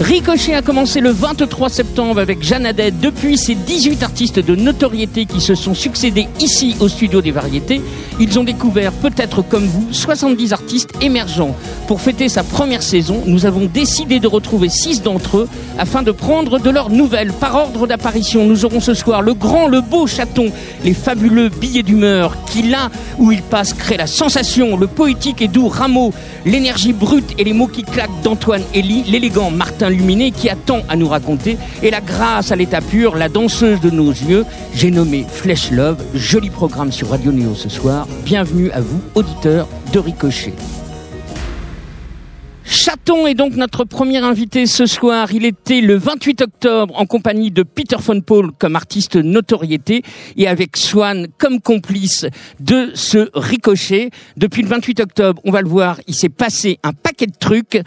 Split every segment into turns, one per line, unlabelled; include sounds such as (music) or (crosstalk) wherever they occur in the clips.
Ricochet a commencé le 23 septembre avec Jeanne Hadet. Depuis, ces 18 artistes de notoriété qui se sont succédés ici au studio des variétés, ils ont découvert, peut-être comme vous, 70 artistes émergents. Pour fêter sa première saison, nous avons décidé de retrouver 6 d'entre eux afin de prendre de leurs nouvelles. Par ordre d'apparition, nous aurons ce soir le grand, le beau chaton, les fabuleux billets d'humeur qui, là où il passe, créent la sensation, le poétique et doux Rameau, l'énergie brute et les mots qui claquent d'Antoine Elie, l'élégant Martin Qui a tant à nous raconter, et la grâce à l'état pur, la danseuse de nos yeux, j'ai nommé Flesh Love, joli programme sur Radio Néo ce soir. Bienvenue à vous, auditeurs de Ricochet. Chaton est donc notre premier invité ce soir. Il était le 28 octobre en compagnie de Peter von Paul comme artiste notoriété et avec Swan comme complice de ce ricochet. Depuis le 28 octobre, on va le voir, il s'est passé un paquet de trucs.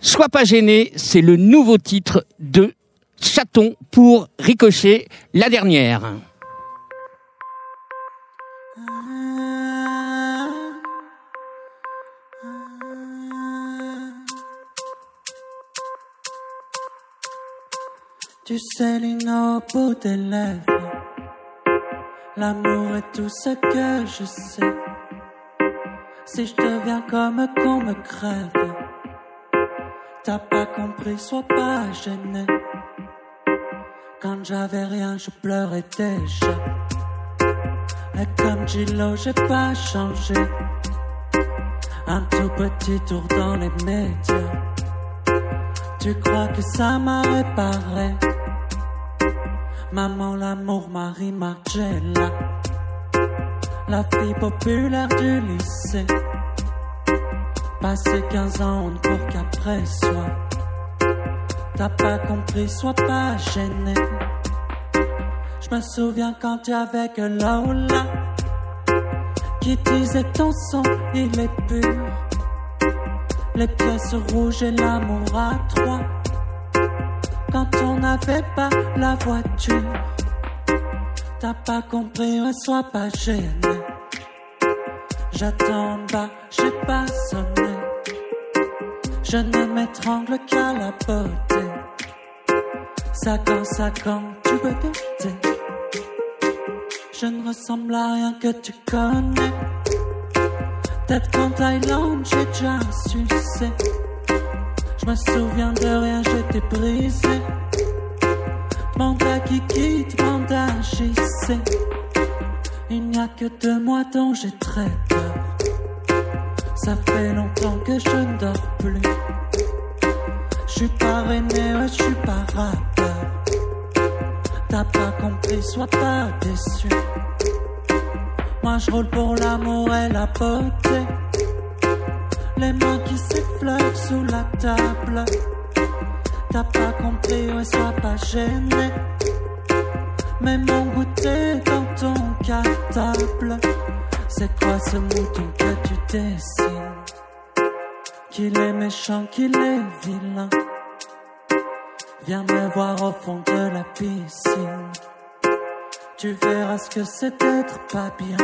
Sois pas gêné, c'est le nouveau titre de Chaton pour Ricochet, la dernière.
Tu sais Lino bout des lèvres. L'amour est tout ce que je sais. Si je deviens comme qu'on me crève, t'as pas compris, sois pas gêné. Quand j'avais rien, je pleurais déjà. Et comme Gilo, j'ai pas changé. Un tout petit tour dans les médias. Tu crois que ça m'a réparé? Maman, l'amour, Marie Margiela. La fille populaire du lycée. Passé 15 ans, on ne court qu'après soi. T'as pas compris, sois pas gêné. Je me souviens quand tu avais que Lola qui disait ton sang, il est pur. Les pièces rouges et l'amour à trois. Quand on n'avait pas la voiture, t'as pas compris, sois pas gêné. J'attends bas, j'ai pas sonné. Je ne m'étrangle qu'à la beauté. Ça quand, ça quand, tu peux douter. Je ne ressemble à rien que tu connais. Peut-être qu'en Thaïlande, j'ai déjà succès. Je me souviens de rien, j'étais brisé. Demande à Kiki, demande à JC. Il n'y a que deux mois dont j'ai très. Ça fait longtemps que je ne dors plus. Je suis parrainé, ouais, je suis pas rappeur. T'as pas compris, sois pas déçu. Moi je roule pour l'amour et la beauté. Les mains qui s'effleurent sous la table. T'as pas compris, ouais, sois pas gêné. Mets mon goûter dans ton cartable. C'est quoi ce mouton que tu dessines? Qu'il est méchant, qu'il est vilain. Viens me voir au fond de la piscine. Tu verras ce que c'est d'être pas bien.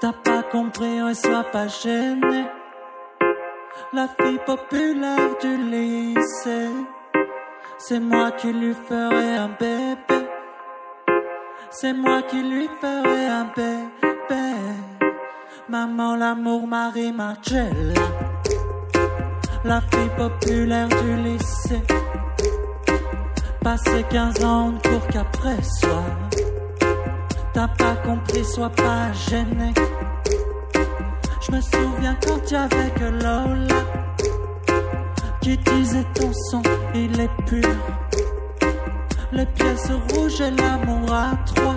T'as pas compris, ouais, sois pas gêné. La fille populaire du lycée. C'est moi qui lui ferai un bébé. C'est moi qui lui ferai un bébé. Maman, l'amour, Marie Margiela. La fille populaire du lycée. Passé 15 ans, ne court qu'après soi. T'as pas compris, sois pas gêné. Je me souviens quand tu avais que Lola qui disait ton sang, il est pur. Les pièces rouges et l'amour à trois.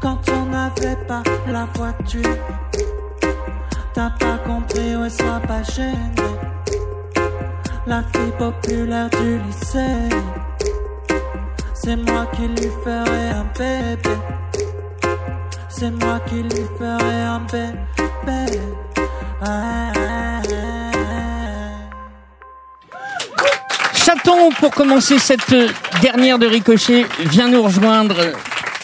Quand on n'avait pas la voiture, t'as pas compris, ouais, sois pas gêné. La fille populaire du lycée, c'est moi qui lui ferai un bébé. C'est moi qui lui ferai un bébé. Ah, ah, ah.
Chaton, pour commencer cette dernière de Ricochet, viens nous rejoindre.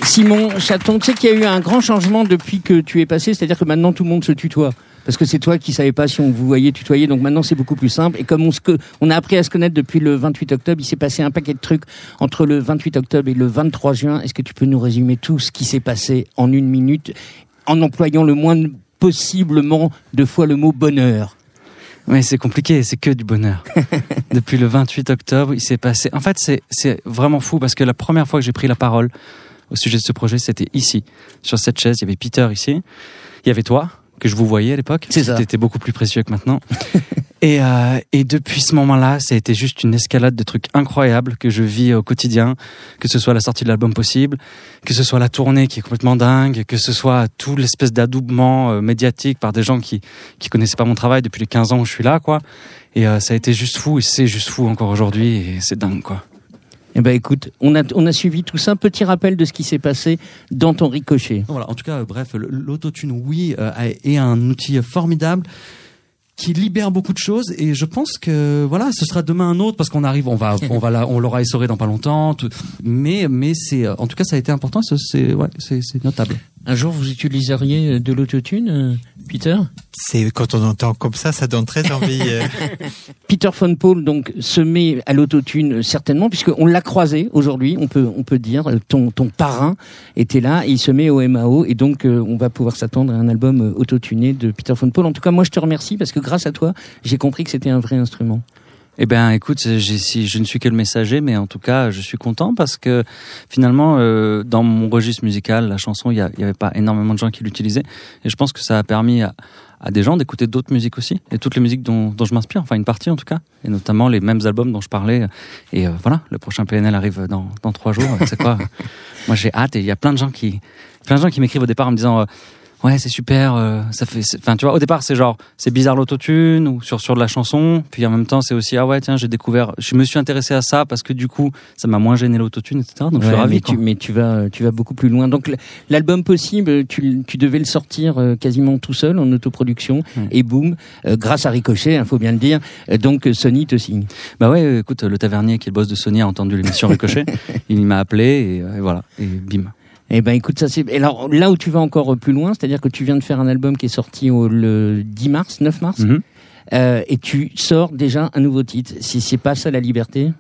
Simon Chaton, tu sais qu'il y a eu un grand changement depuis que tu es passé, c'est-à-dire que maintenant tout le monde se tutoie. parce que c'est toi qui savais pas si on vous voyait tutoyer, donc maintenant c'est beaucoup plus simple. Et comme on, on a appris à se connaître depuis le 28 octobre, il s'est passé un paquet de trucs entre le 28 octobre et le 23 juin. Est-ce que tu peux nous résumer tout ce qui s'est passé en une minute, en employant le moins possiblement de fois le mot bonheur?
Oui, c'est compliqué, c'est que du bonheur. (laughs) Depuis le 28 octobre, il s'est passé. En fait, c'est vraiment fou parce que la première fois que j'ai pris la parole au sujet de ce projet, c'était ici, sur cette chaise. Il y avait Peter ici, il y avait toi, que je vous voyais à l'époque.
C'est ça.
C'était beaucoup plus précieux que maintenant. (laughs) et, euh, et depuis ce moment-là, ça a été juste une escalade de trucs incroyables que je vis au quotidien, que ce soit la sortie de l'album possible, que ce soit la tournée qui est complètement dingue, que ce soit tout l'espèce d'adoubement euh, médiatique par des gens qui qui connaissaient pas mon travail depuis les 15 ans où je suis là, quoi. Et euh, ça a été juste fou, et c'est juste fou encore aujourd'hui, et c'est dingue, quoi.
Eh ben écoute, on a, on a suivi tout ça. Petit rappel de ce qui s'est passé dans ton ricochet.
Voilà, en tout cas, euh, bref, l'autotune, oui, euh, est un outil formidable qui libère beaucoup de choses et je pense que voilà ce sera demain un autre parce qu'on arrive on va (laughs) on va la- on l'aura essoré dans pas longtemps tout- mais mais c'est euh, en tout cas ça a été important c'est ouais c'est c'est notable
Un jour, vous utiliseriez de l'autotune, euh, Peter?
C'est quand on entend comme ça, ça donne très envie. euh. (laughs)
Peter von Paul donc se met à l'autotune euh, certainement puisqu'on l'a croisé aujourd'hui on peut on peut dire euh, ton ton parrain était là et il se met au MAO et donc euh, on va pouvoir s'attendre à un album euh, autotuné de Peter von Paul en tout cas moi je te remercie parce que grâce à toi j'ai compris que c'était un vrai instrument
Eh ben, écoute, si, je ne suis que le messager, mais en tout cas, je suis content parce que finalement, euh, dans mon registre musical, la chanson, il y, a- il y avait pas énormément de gens qui l'utilisaient, et je pense que ça a permis à, à des gens d'écouter d'autres musiques aussi, et toutes les musiques dont, dont je m'inspire, enfin une partie en tout cas, et notamment les mêmes albums dont je parlais. Et euh, voilà, le prochain PNL arrive dans, dans trois jours. C'est quoi? (laughs) Moi, j'ai hâte, et il y a plein de gens qui, plein de gens qui m'écrivent au départ en me disant. euh, Ouais, c'est super. euh, ça fait. Enfin, tu vois, au départ, c'est genre, c'est bizarre l'autotune ou sur sur de la chanson. Puis en même temps, c'est aussi ah ouais, tiens, j'ai découvert. Je me suis intéressé à ça parce que du coup, ça m'a moins gêné l'autotune, etc. Donc je suis ravi.
mais, tu, mais tu vas, tu vas beaucoup plus loin. Donc l'album possible, tu, tu devais le sortir euh, quasiment tout seul en autoproduction
Ouais.
et boum, euh, grâce à Ricochet, il faut bien le dire. euh, donc euh, Sony te signe.
Bah ouais, écoute, le tavernier qui est le boss de Sony a entendu l'émission Ricochet. (laughs) il m'a appelé et, et voilà, et bim.
Eh ben écoute, ça c'est. et Alors là où tu vas encore plus loin, c'est-à-dire que tu viens de faire un album qui est sorti au, le 10 mars, 9 mars,
Mhm.
euh, et tu sors déjà un nouveau titre. Si c'est pas ça la liberté?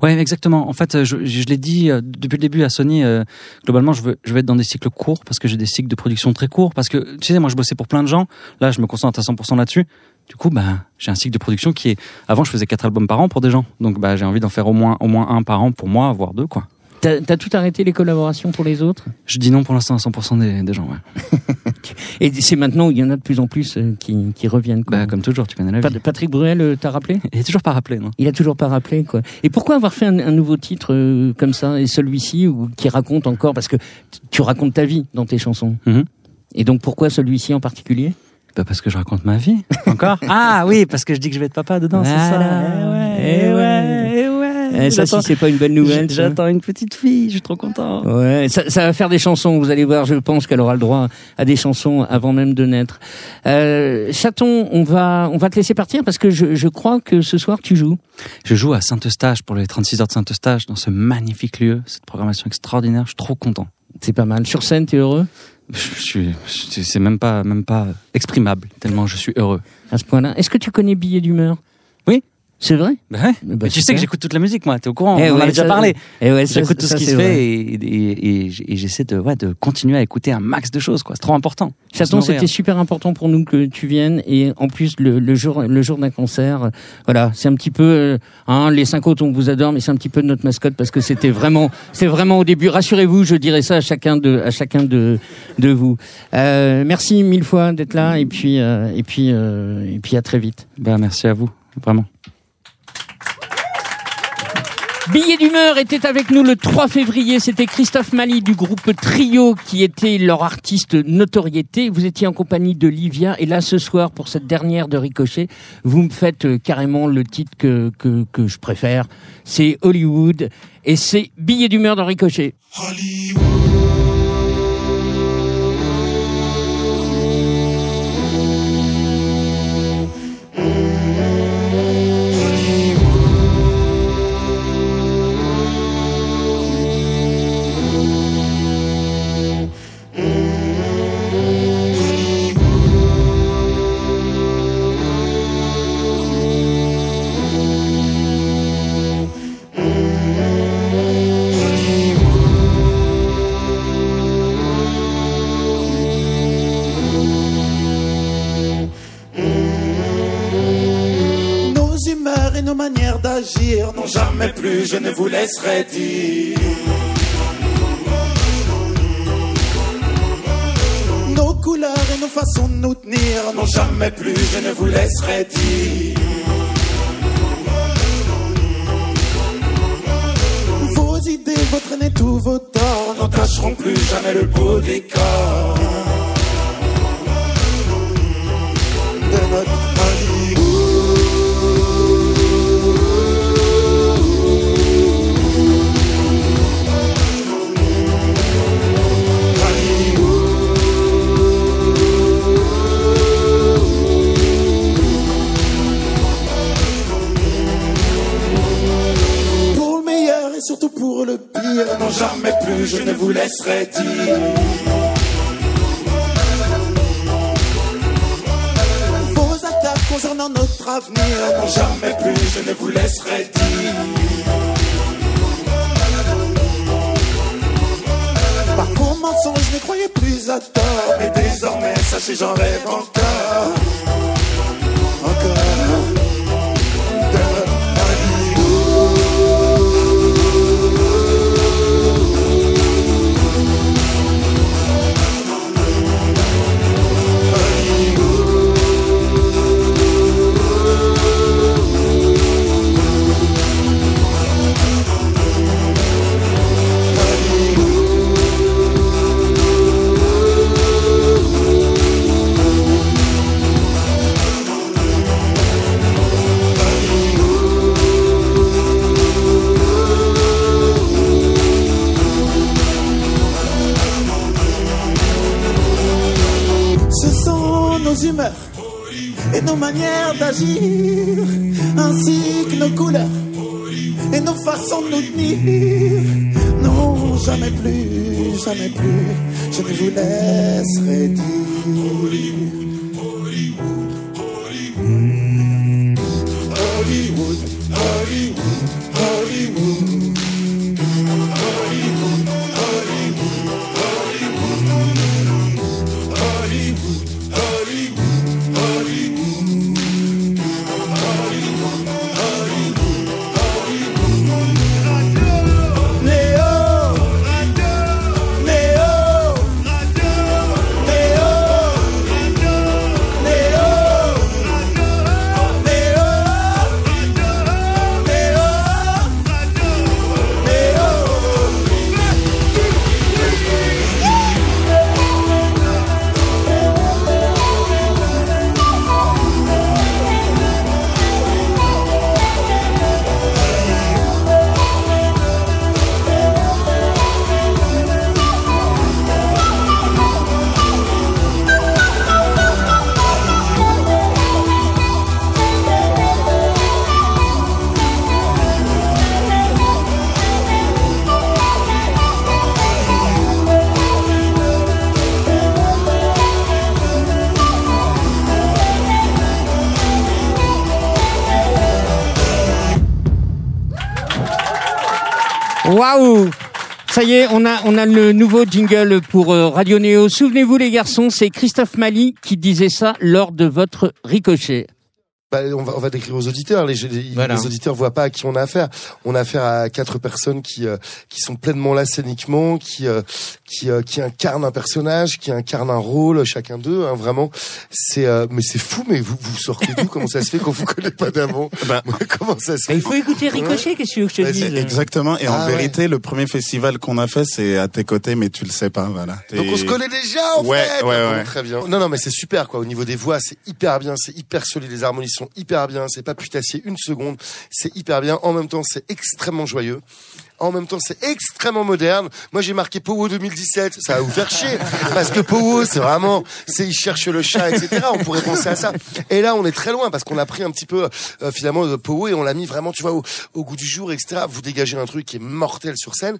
Ouais, exactement. En fait, euh, je, je l'ai dit euh, depuis le début à Sony. euh, globalement, je veux, je veux être dans des cycles courts parce que j'ai des cycles de production très courts. Parce que tu sais, moi, je bossais pour plein de gens. Là, je me concentre à 100% là-dessus. Du coup, bah, j'ai un cycle de production qui est. Avant, je faisais quatre albums par an pour des gens. Donc, bah, j'ai envie d'en faire au moins, au moins un par an pour moi, voire deux, quoi.
T'as as tout arrêté les collaborations pour les autres?
Je dis non pour l'instant à 100% des, des gens. Ouais. (laughs)
Et c'est maintenant où il y en a de plus en plus euh, qui, qui reviennent. Quoi.
Bah, comme toujours, tu connais la vie.
Pat- Patrick Bruel euh, t'a rappelé?
Il est toujours pas rappelé, non
Il a toujours pas rappelé quoi. Et pourquoi avoir fait un, un nouveau titre euh, comme ça? Et celui-ci ou qui raconte encore? Parce que tu racontes ta vie dans tes chansons.
Mhm.
Et donc pourquoi celui-ci en particulier?
Bah, parce que je raconte ma vie. Encore (laughs) Ah oui, parce que je dis que je vais être papa dedans, c'est ça. Eh ouais, eh ouais, eh ouais.
Eh, ça si c'est pas une bonne nouvelle.
J'attends une petite fille, je suis trop content.
Ouais, ça, ça va faire des chansons. Vous allez voir, je pense qu'elle aura le droit à des chansons avant même de naître. Euh, Chaton, on va, on va te laisser partir parce que je, je crois que ce soir tu joues.
Je joue à Saint-Eustache pour les 36 heures de Saint-Eustache dans ce magnifique lieu, cette programmation extraordinaire. Je suis trop content.
C'est pas mal. Sur scène, t'es heureux?
Je suis, je- c'est même pas, même pas exprimable tellement je suis heureux.
à ce point-là. Est-ce que tu connais Billet d'humeur? C'est vrai
Bah ouais.
Bah,
Mais tu sais que j'écoute toute la musique, moi. T'es au courant
Eh
On en a déjà
ça-
parlé.
Eh ouais,
J'écoute tout
ça,
ce qui se
vrai.
fait et, et, et, et j'essaie de, ouais, de continuer à écouter un max de choses. quoi. C'est trop important.
Chaton, c'était super important pour nous que tu viennes et en plus le, le jour le jour d'un concert, voilà, c'est un petit peu euh, hein, les cinq autres on vous adore mais c'est un petit peu notre mascotte parce que c'était vraiment c'est vraiment au début. Rassurez-vous, je dirais ça à chacun de à chacun de de vous. Euh, merci mille fois d'être là et puis euh, et puis euh, et puis à très vite.
Bah, merci à vous. Vraiment.
Billet d'humeur était avec nous le 3 février. C'était Christophe Mali du groupe Trio qui était leur artiste notoriété. Vous étiez en compagnie de Livia. Et là, ce soir, pour cette dernière de Ricochet, vous me faites euh, carrément le titre que, que, je préfère. C'est Hollywood. Et c'est Billet d'humeur de Ricochet.
et Non, jamais plus je ne vous laisserai dire. Nos couleurs et nos façons de nous tenir. Non, jamais plus je ne vous laisserai dire. Vos idées, votre nez, tous vos torts n'entacheront plus jamais le beau décor. De notre surtout pour le pire, non jamais plus je ne vous laisserai dire. Vos attaques concernant notre avenir, non jamais plus je ne vous laisserai dire. Par vos mensonges, je ne croyais plus à tort, mais désormais, sachez, j'en rêve encore. Encore. Et nos manières d'agir, ainsi que nos couleurs et nos façons de nous tenir. Non, jamais plus, jamais plus, je ne vous laisserai dire.
Waouh ça y est, on a, on a le nouveau jingle pour euh, Radio Néo. Souvenez-vous les garçons, c'est Christophe Mali qui disait ça lors de votre ricochet.
Bah, on, va, on va décrire aux auditeurs. Les, les,
Voilà.
les auditeurs voient pas à qui on a affaire. On a affaire à quatre personnes qui euh, qui sont pleinement là scéniquement, qui euh, qui euh, qui incarnent un personnage, qui incarnent un rôle, chacun d'eux. Hein, vraiment, c'est euh, mais c'est fou. Mais vous vous sortez d'où? Comment ça se fait qu'on vous connaît pas d'avant? (laughs)
Ben, (laughs)
Comment ça se
Bah,
fait?
il faut écouter Ricochet, qu'est-ce que tu veux que je te dise?
Exactement. Et en
Ah ouais.
vérité, le premier festival qu'on a fait, c'est à tes côtés, mais tu le sais pas, voilà.
Donc on se connaît déjà en
Ouais,
fait.
ouais,
Bon,
ouais.
Très bien. Non non mais c'est super quoi. Au niveau des voix, c'est hyper bien, c'est hyper solide. Les harmonies sont hyper bien. C'est pas putassier une seconde. C'est hyper bien. En même temps, c'est extrêmement joyeux. En même temps, c'est extrêmement moderne. Moi, j'ai marqué Powo 2017. Ça va vous faire chier. Parce que Powo, c'est vraiment, c'est, il cherche le chat, etc. On pourrait penser à ça. Et là, on est très loin parce qu'on a pris un petit peu, euh, finalement, de Powo et on l'a mis vraiment, tu vois, au, au goût du jour, etc. Vous dégagez un truc qui est mortel sur scène.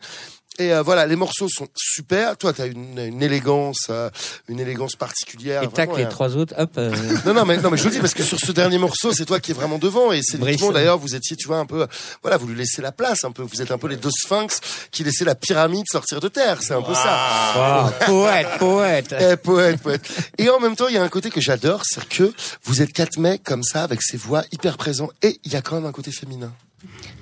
Et euh, voilà, les morceaux sont super. Toi, t'as une, une élégance, euh, une élégance particulière.
Et tac,
Vraiment,
les
euh,
trois autres, hop. euh, (laughs)
non, non, mais non, mais je vous le dis parce que sur ce dernier morceau, c'est toi qui es vraiment devant et c'est. D'ailleurs, vous étiez, tu vois, un peu, voilà, vous lui laissez la place un peu. Vous êtes un peu les deux sphinx qui laissaient la pyramide sortir de terre. C'est un peu ça.
poète, poète.
Eh, poète, poète. Et en même temps, il y a un côté que j'adore, c'est que vous êtes quatre mecs comme ça, avec ces voix hyper présents, et il y a quand même un côté féminin.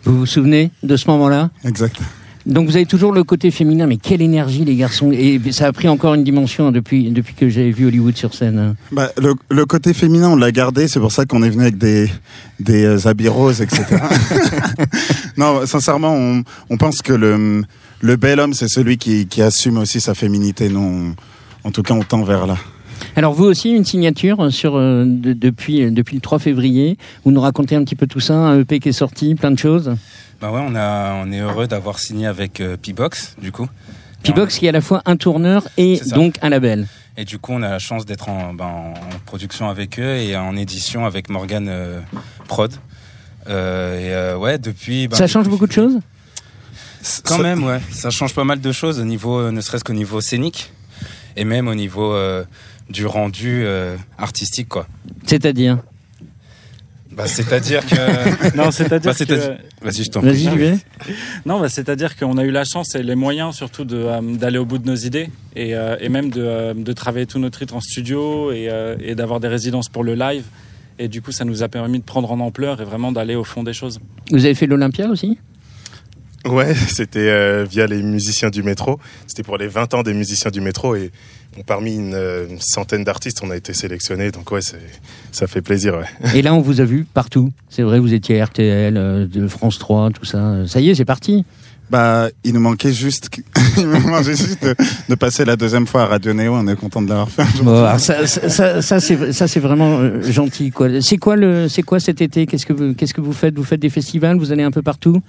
Vous vous souvenez de ce moment-là?
Exact.
Donc vous avez toujours le côté féminin, mais quelle énergie les garçons Et ça a pris encore une dimension hein, depuis depuis que j'ai vu Hollywood sur scène. hein.
Bah, le, le côté féminin, on l'a gardé. C'est pour ça qu'on est venu avec des, des euh, habits roses, etc. (laughs) (laughs) non, sincèrement, on, on pense que le, le bel homme, c'est celui qui, qui assume aussi sa féminité. Non, en tout cas, on tend vers là.
Alors vous aussi une signature sur euh, de- depuis depuis le 3 février. Vous nous racontez un petit peu tout ça, un EP qui est sorti, plein de choses?
Bah ouais, on, a, on est heureux d'avoir signé avec euh, P-Box, du coup.
P-Box qui est à la fois un tourneur et donc un label.
Et du coup, on a la chance d'être en, ben, en production avec eux et en édition avec Morgan euh, Prod. Euh, et euh, ouais, depuis. ben,
ça change
depuis
beaucoup de choses?
Quand même, ouais. Ça change pas mal de choses au niveau, ne serait-ce qu'au niveau scénique et même au niveau du rendu artistique, quoi.
C'est-à-dire?
Bah, c'est-à-dire que. (laughs)
Non, c'est-à-dire
Bah,
que...
c'est-à-dire- Vas-y, je t'en
Vas-y,
prie.
vais. (laughs)
Non, bah, c'est-à-dire qu'on a eu la chance et les moyens surtout de, euh, d'aller au bout de nos idées et, euh, et même de, euh, de travailler tout notre rythme en studio et, euh, et d'avoir des résidences pour le live. Et du coup, ça nous a permis de prendre en ampleur et vraiment d'aller au fond des choses.
Vous avez fait l'Olympia aussi?
Ouais, (laughs) c'était euh, via les musiciens du métro. C'était pour les 20 ans des musiciens du métro et bon, parmi une, euh, une centaine d'artistes, on a été sélectionnés. Donc ouais, ça fait plaisir. Ouais.
Et là, on (laughs) vous a vu partout. C'est vrai, vous étiez à RTL, euh, de France 3, tout ça. Ça y est, c'est parti.
Bah, il nous manquait juste, que- (laughs) il nous manquait juste de, de passer la deuxième fois à Radio Néo. On est content de l'avoir fait.
Bon, ça, ça, ça, ça, c'est vraiment gentil. C'est quoi le, c'est quoi cet été? Qu'est-ce que vous, qu'est-ce que vous faites? Vous faites des festivals? Vous allez un peu partout?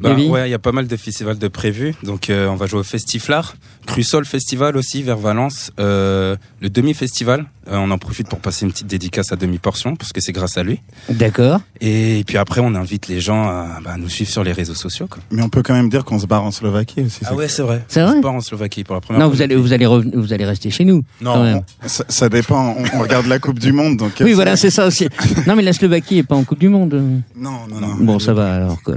Bah, ouais, il y a pas mal de festivals de prévus. Donc, euh, on va jouer au Festiflard, Crussol Festival aussi vers Valence, euh, le demi-festival. Euh, on en profite pour passer une petite dédicace à demi-portion parce que c'est grâce à lui.
D'accord.
Et, puis après, on invite les gens à bah, nous suivre sur les réseaux sociaux. Quoi.
Mais on peut quand même dire qu'on se barre en Slovaquie aussi.
Ah ouais, c'est vrai.
C'est
On
vrai
se part en Slovaquie pour la première
Non,
fois.
vous allez, vous allez vous allez rester chez nous.
Non,
quand même.
Ça, ça dépend. On, on regarde la Coupe du Monde, donc.
Oui, voilà, c'est ça aussi. Non, mais la Slovaquie est pas en Coupe du Monde.
Non, non, non.
Bon, ça va alors. quoi.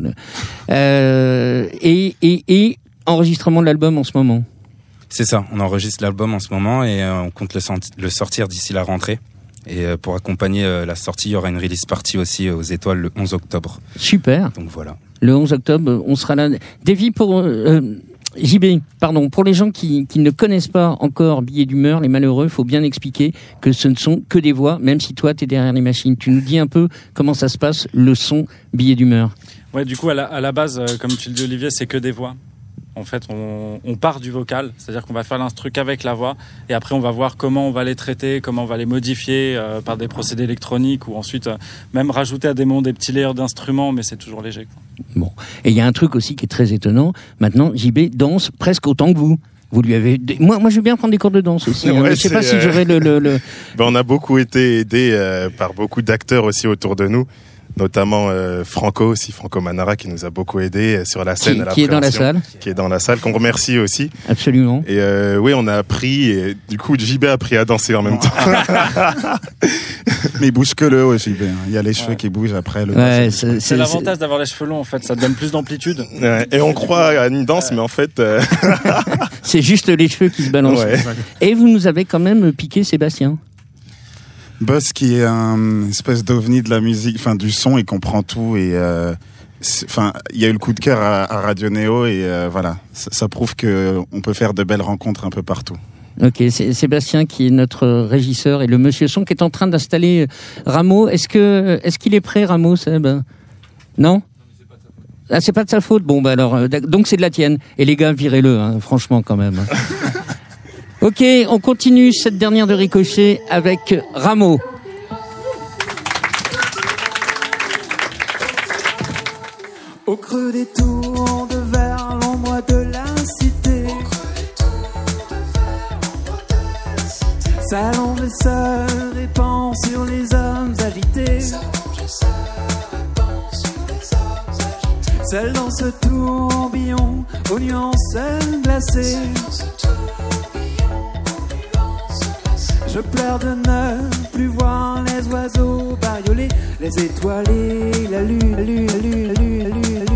Euh, et, et, et enregistrement de l'album en ce moment.
C'est ça. On enregistre l'album en ce moment et euh, on compte le, sortir d'ici la rentrée. Et euh, pour accompagner euh, la sortie, il y aura une release party aussi euh, aux étoiles le 11 octobre.
Super.
Donc voilà.
Le 11 octobre, on sera là. Davy, pour euh, JB, pardon, pour les gens qui, qui ne connaissent pas encore Billet d'humeur, les malheureux, il faut bien expliquer que ce ne sont que des voix, même si toi, tu es derrière les machines. Tu nous dis un peu comment ça se passe, le son Billet d'humeur.
Ouais, du coup, à la, à la base, comme tu le dis, Olivier, c'est que des voix. En fait, on, on part du vocal, c'est-à-dire qu'on va faire l'instru qu'avec la voix, et après on va voir comment on va les traiter, comment on va les modifier euh, par des procédés électroniques, ou ensuite euh, même rajouter à des moments des petits layers d'instruments, mais c'est toujours léger. quoi.
Bon. Et il y a un truc aussi qui est très étonnant. Maintenant, JB danse presque autant que vous. Vous lui avez. Moi, moi, je veux bien prendre des cours de danse aussi. hein,
Ouais,
mais je sais pas si
euh,
j'aurai le, le, le- (laughs)
Ben, on a beaucoup été aidés euh, par beaucoup d'acteurs aussi autour de nous, notamment euh, Franco aussi, Franco Manara qui nous a beaucoup aidés euh, sur la scène.
Qui-
à
qui est dans la salle.
Qui est dans la salle, qu'on remercie aussi.
Absolument.
Et euh, oui, on a appris, et du coup, JB a appris à danser en même temps. (laughs)
Mais il bouge que le haut, JB. hein. Il y a les cheveux qui bougent après. Le
Ouais, c'est-
l'avantage d'avoir les cheveux longs, en fait, ça te donne plus d'amplitude.
Ouais, et on croit à une danse, mais en fait, euh, (laughs)
C'est juste les cheveux qui se balancent.
Ouais.
Et vous nous avez quand même piqué Sébastien.
Buzz qui est un espèce d'ovni de la musique, enfin du son, il comprend tout et euh, enfin il y a eu le coup de cœur à, à Radio Néo et euh, voilà, ça, ça prouve que on peut faire de belles rencontres un peu partout.
Ok, c'est Sébastien qui est notre régisseur et le monsieur son qui est en train d'installer Rameau. Est-ce que est-ce qu'il est prêt, Rameau, Seb? Non? Ah, c'est pas de sa faute. Bon, bah alors, euh, donc c'est de la tienne. Et les gars, virez-le, hein, franchement, quand même. (laughs) ok, on continue cette dernière de Ricochet avec Rameau.
Au creux des tours de vers l'ombre de la cité et se répand sur les hommes agités
Seul dans ce tourbillon aux nuances glacées. Je pleure de ne plus voir les oiseaux bariolés, les lune, la lune, la lune, la lune, la lune, la lune.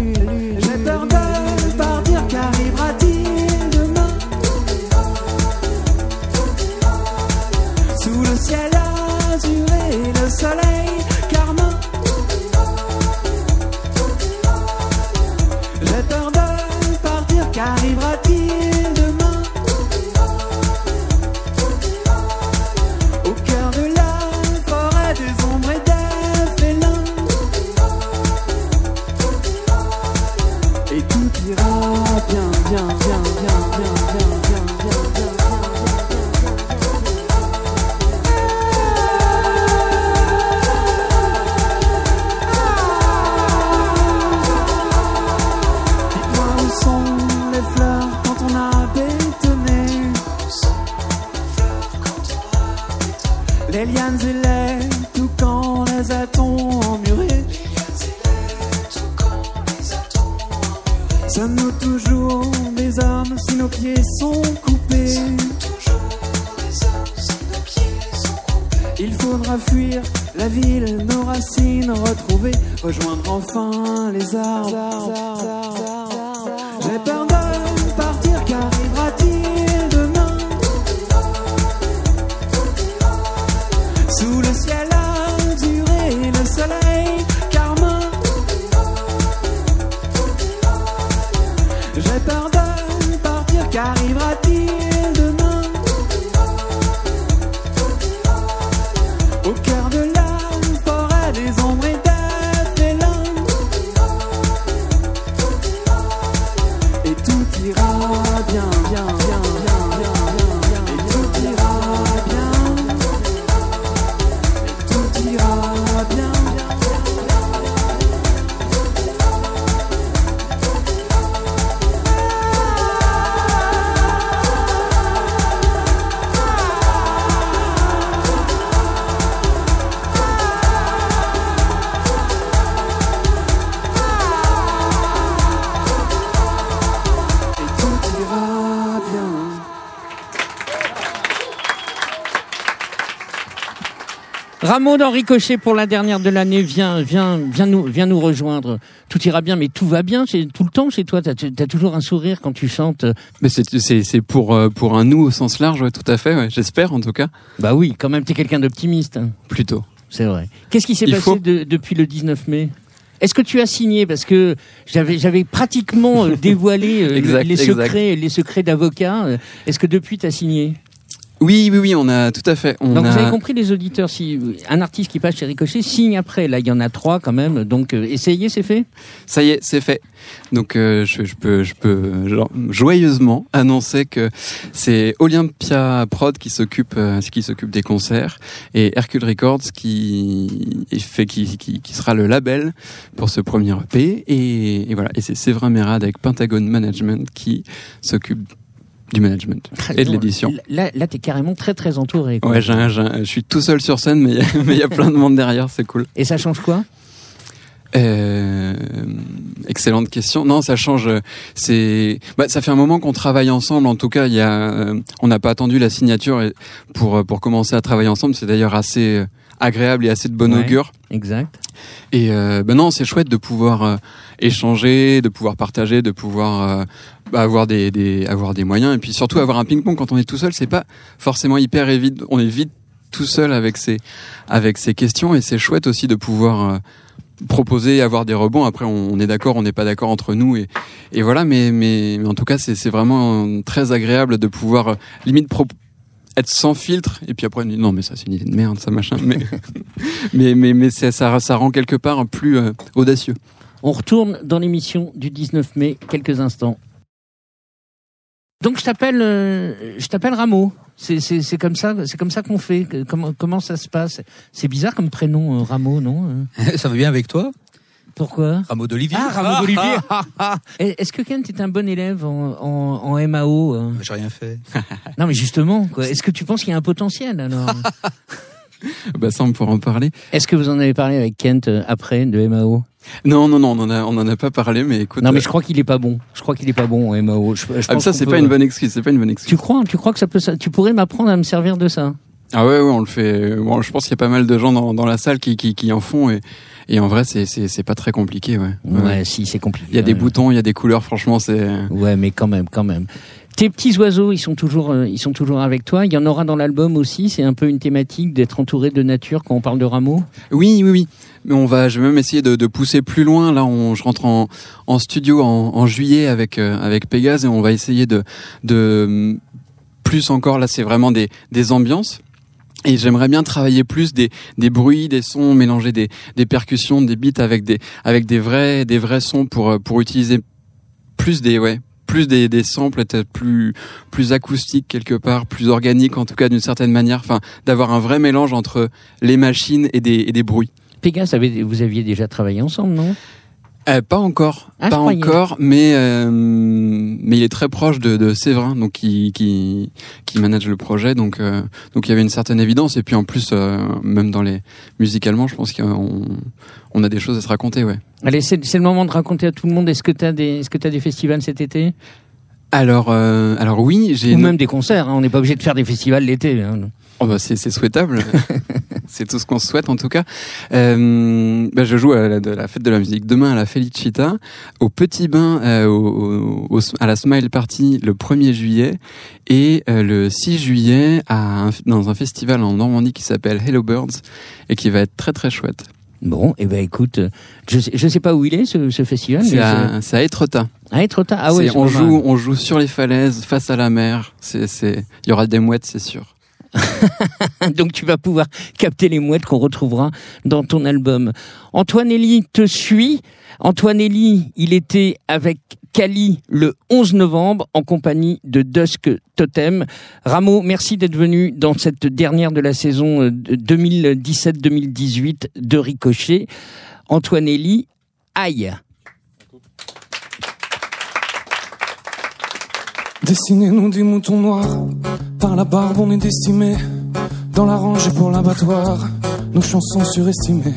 Ramon d'Henri Cochet pour la dernière de l'année vient, vient, vient nous, nous rejoindre. Tout ira bien, mais tout va bien chez, tout le temps chez toi. T'as as toujours un sourire quand tu chantes.
Mais c'est c'est c'est pour euh, pour un nous au sens large, ouais, tout à fait. Ouais, J'espère en tout cas.
Bah oui, quand même, t'es quelqu'un d'optimiste. hein.
Plutôt.
C'est vrai. Qu'est-ce qui s'est passé
faut.
de- depuis le 19 mai? Est-ce que tu as signé? Parce que j'avais j'avais pratiquement euh, dévoilé euh, (laughs)
Exact,
les
exact.
secrets les secrets d'avocat. Est-ce que depuis tu as signé?
Oui, oui, oui, on a tout à fait. On
Donc
a...
vous avez compris les auditeurs si un artiste qui passe chez Ricochet signe après. Là il y en a trois quand même. Donc euh, essayez c'est fait?
Ça y est, c'est fait. Donc euh, je, je peux, je peux genre, joyeusement annoncer que c'est Olympia Prod qui s'occupe, euh, qui s'occupe des concerts et Hercule Records qui fait, qui, qui, qui sera le label pour ce premier EP et, et voilà. Et c'est Séverin Mérade avec Pentagon Management qui s'occupe du management et de l'édition.
Là là t'es carrément très très entouré. quoi.
Ouais, j'ai un- j'ai un- je suis tout seul sur scène, mais il y a- (laughs) plein de monde derrière, c'est cool.
Et ça change quoi?
Euh, excellente question. Non, ça change. C'est, bah, ça fait un moment qu'on travaille ensemble. En tout cas, il y a, euh, on n'a pas attendu la signature pour pour commencer à travailler ensemble. C'est d'ailleurs assez agréable et assez de bon
Ouais.
augure.
Exact.
Et euh, ben non, c'est chouette de pouvoir euh, échanger, de pouvoir partager, de pouvoir euh, bah, avoir des, des avoir des moyens et puis surtout avoir un ping-pong quand on est tout seul, c'est pas forcément hyper évident. On est vite tout seul avec ses avec ses questions et c'est chouette aussi de pouvoir proposer, avoir des rebonds. Après, on, est d'accord, on n'est pas d'accord entre nous et et voilà. Mais mais, mais en tout cas, c'est vraiment très agréable de pouvoir limite pro- être sans filtre et puis après on dit non mais ça c'est une idée de merde ça machin mais (laughs) mais mais mais ça ça rend quelque part plus euh, audacieux.
On retourne dans l'émission du 19 mai quelques instants. Donc je t'appelle, euh, je t'appelle Rameau. C'est c'est c'est comme ça, c'est comme ça qu'on fait. Comment comment ça se passe? C'est bizarre comme prénom euh, Rameau, non (laughs)
Ça va bien avec toi?
Pourquoi
Rameau d'Olivier.
Ah, Rameau d'Olivier. (laughs) Est-ce que Ken est un bon élève en, en, en MAO euh
J'ai rien fait. (laughs)
Non, mais justement, quoi. Est-ce que tu penses qu'il y a un potentiel alors (laughs)
bah ça, on pourra en parler.
Est-ce que vous en avez parlé avec Kent euh, après de MAO
Non, non, non, on en a, on en a pas parlé, mais écoute.
Non, mais
euh,
je crois qu'il est pas bon. Je crois qu'il est pas bon en MAO. Je, je
ah, mais ça, c'est
peut-
pas une bonne excuse. C'est pas une bonne excuse.
Tu crois Tu crois que ça peut ça Tu pourrais m'apprendre à me servir de ça?
Ah ouais, ouais, on le fait. Bon, je pense qu'il y a pas mal de gens dans, dans la salle qui, qui, qui en font et, et en vrai, c'est, pas très compliqué, ouais.
Ouais, si, c'est compliqué.
Il y a des boutons, il y a des couleurs, franchement, c'est.
Ouais, mais quand même, quand même. Tes petits oiseaux, ils sont toujours, euh, ils sont toujours avec toi. Il y en aura dans l'album aussi. C'est un peu une thématique d'être entouré de nature quand on parle de rameaux.
Oui, oui, oui. Mais on va, je vais même essayer de, de pousser plus loin. Là, on, je rentre en, en studio en, en juillet avec euh, avec Pégase et on va essayer de de plus encore. Là, c'est vraiment des des ambiances. Et j'aimerais bien travailler plus des, des bruits, des sons, mélanger des, des percussions, des beats avec des avec des vrais des vrais sons pour euh, pour utiliser plus des ouais plus des, des samples peut-être plus plus acoustiques quelque part, plus organiques en tout cas d'une certaine manière. Enfin, d'avoir un vrai mélange entre les machines et des et des bruits.
Avait- vous aviez déjà travaillé ensemble, non?
Euh, pas encore,
Ah,
pas encore, mais euh, mais il est très proche de, de Séverin, donc qui qui qui manage le projet, donc euh, donc il y avait une certaine évidence et puis en plus euh, même dans les musicalement, je pense qu'on on a des choses à se raconter, ouais.
Allez, c'est c'est le moment de raconter à tout le monde. Est-ce que tu as des, est-ce que t'as des festivals cet été?
Alors euh, alors oui, j'ai
Ou même des concerts. hein. On n'est pas obligé de faire des festivals l'été. hein.
Oh bah c'est souhaitable, (laughs) c'est tout ce qu'on se souhaite en tout cas. Euh, bah je joue à la, de la fête de la musique demain à la Felicita, au Petit Bain, euh, au, au- à la Smile Party le 1er juillet et euh, le 6 juillet à un- dans un festival en Normandie qui s'appelle Hello Birds et qui va être très très chouette.
Bon, et ben écoute, je sais, je sais pas où il est ce, ce festival.
C'est à, à Étretat.
À. Ah
on joue on joue sur les falaises face à la mer. C'est il y aura des mouettes c'est sûr. (laughs)
Donc tu vas pouvoir capter les mouettes qu'on retrouvera dans ton album. Antoine Elie te suit. Antoine Elie, il était avec Cali le 11 novembre en compagnie de Dusk Totem. Rameau, merci d'être venu dans cette dernière de la saison euh, de 2017-2018 de Ricochet. Antoine Elie, aïe.
Dessinez-nous des moutons noirs, par la barbe on est décimés, dans la rangée pour l'abattoir, nos chansons surestimées.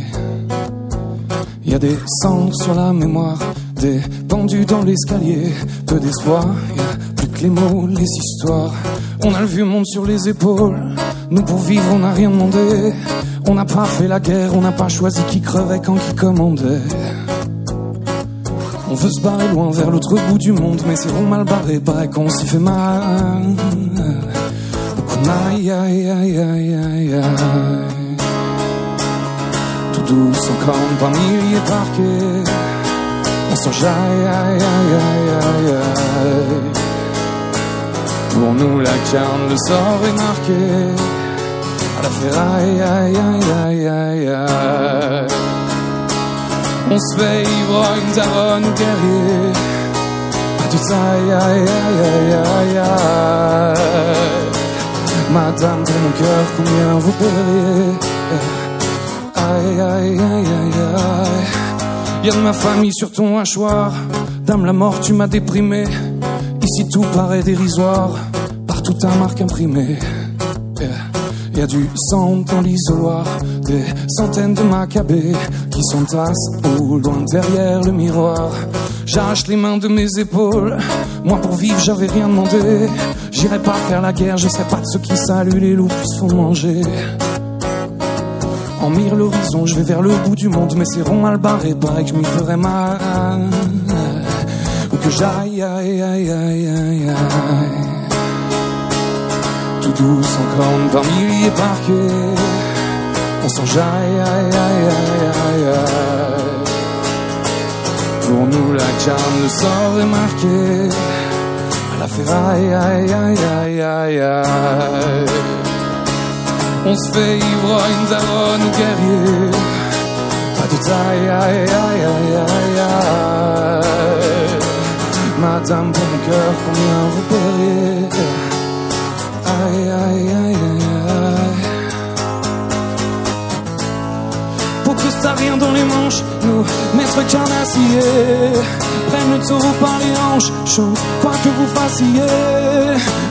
Y a des cendres sur la mémoire, des pendus dans l'escalier, peu d'espoir, y a plus que les mots, les histoires. On a le vieux monde sur les épaules, nous pour vivre on n'a rien demandé, on n'a pas fait la guerre, on n'a pas choisi qui crevait quand qui commandait. On veut se barrer loin vers l'autre bout du monde, mais c'est rond mal barré, paraît qu'on s'y fait mal. Aïe, aïe, aïe, aïe, aïe, aïe. Tout douce encore par milliers parqués. On s'enjaille, aïe, aïe, aïe, aïe, aïe. Pour nous, la carne, le sort est marqué. À la ferraille, aïe, aïe, aïe, aïe, aïe. On se fait ivrogne, daronne ou guerrier. Pas de taille, aïe, aïe, aïe, aïe, aïe. Madame, pour mon cœur, combien vous paieriez Aïe, aïe, aïe, aïe, aïe. Y'a de ma famille sur ton hachoir. Dame, la mort, tu m'as déprimé. Ici, tout paraît dérisoire. Partout, ta marque imprimée. Y a du sang dans l'isoloir, des centaines de macabées qui s'entassent au loin derrière le miroir. J'arrache les mains de mes épaules, moi pour vivre j'avais rien demandé. J'irai pas faire la guerre, je serai pas de ceux qui saluent les loups puis se font manger. En mire l'horizon, je vais vers le bout du monde, mais c'est rond mal barré, paraît que je m'y ferais mal. Ou que j'aille, aïe, aïe, aïe, aïe, aïe tout douce encore par milliers parqués. On s'enjaille, aïe, aïe, aïe, aïe, aïe. Pour nous, la carne, le sort est marqué. À la ferraille, aïe, aïe, aïe, aïe, aïe. On se fait ivrogne, daronne ou guerrier. Pas de taille, aïe, aïe, aïe, aïe, aïe. Madame, pour mon cœur, combien vous paieriez? Aïe, aïe, aïe, aïe. Pour que ça rien dans les manches, nous, maître carnassier, prennent le taureau par les hanches, chante quoi que vous fassiez.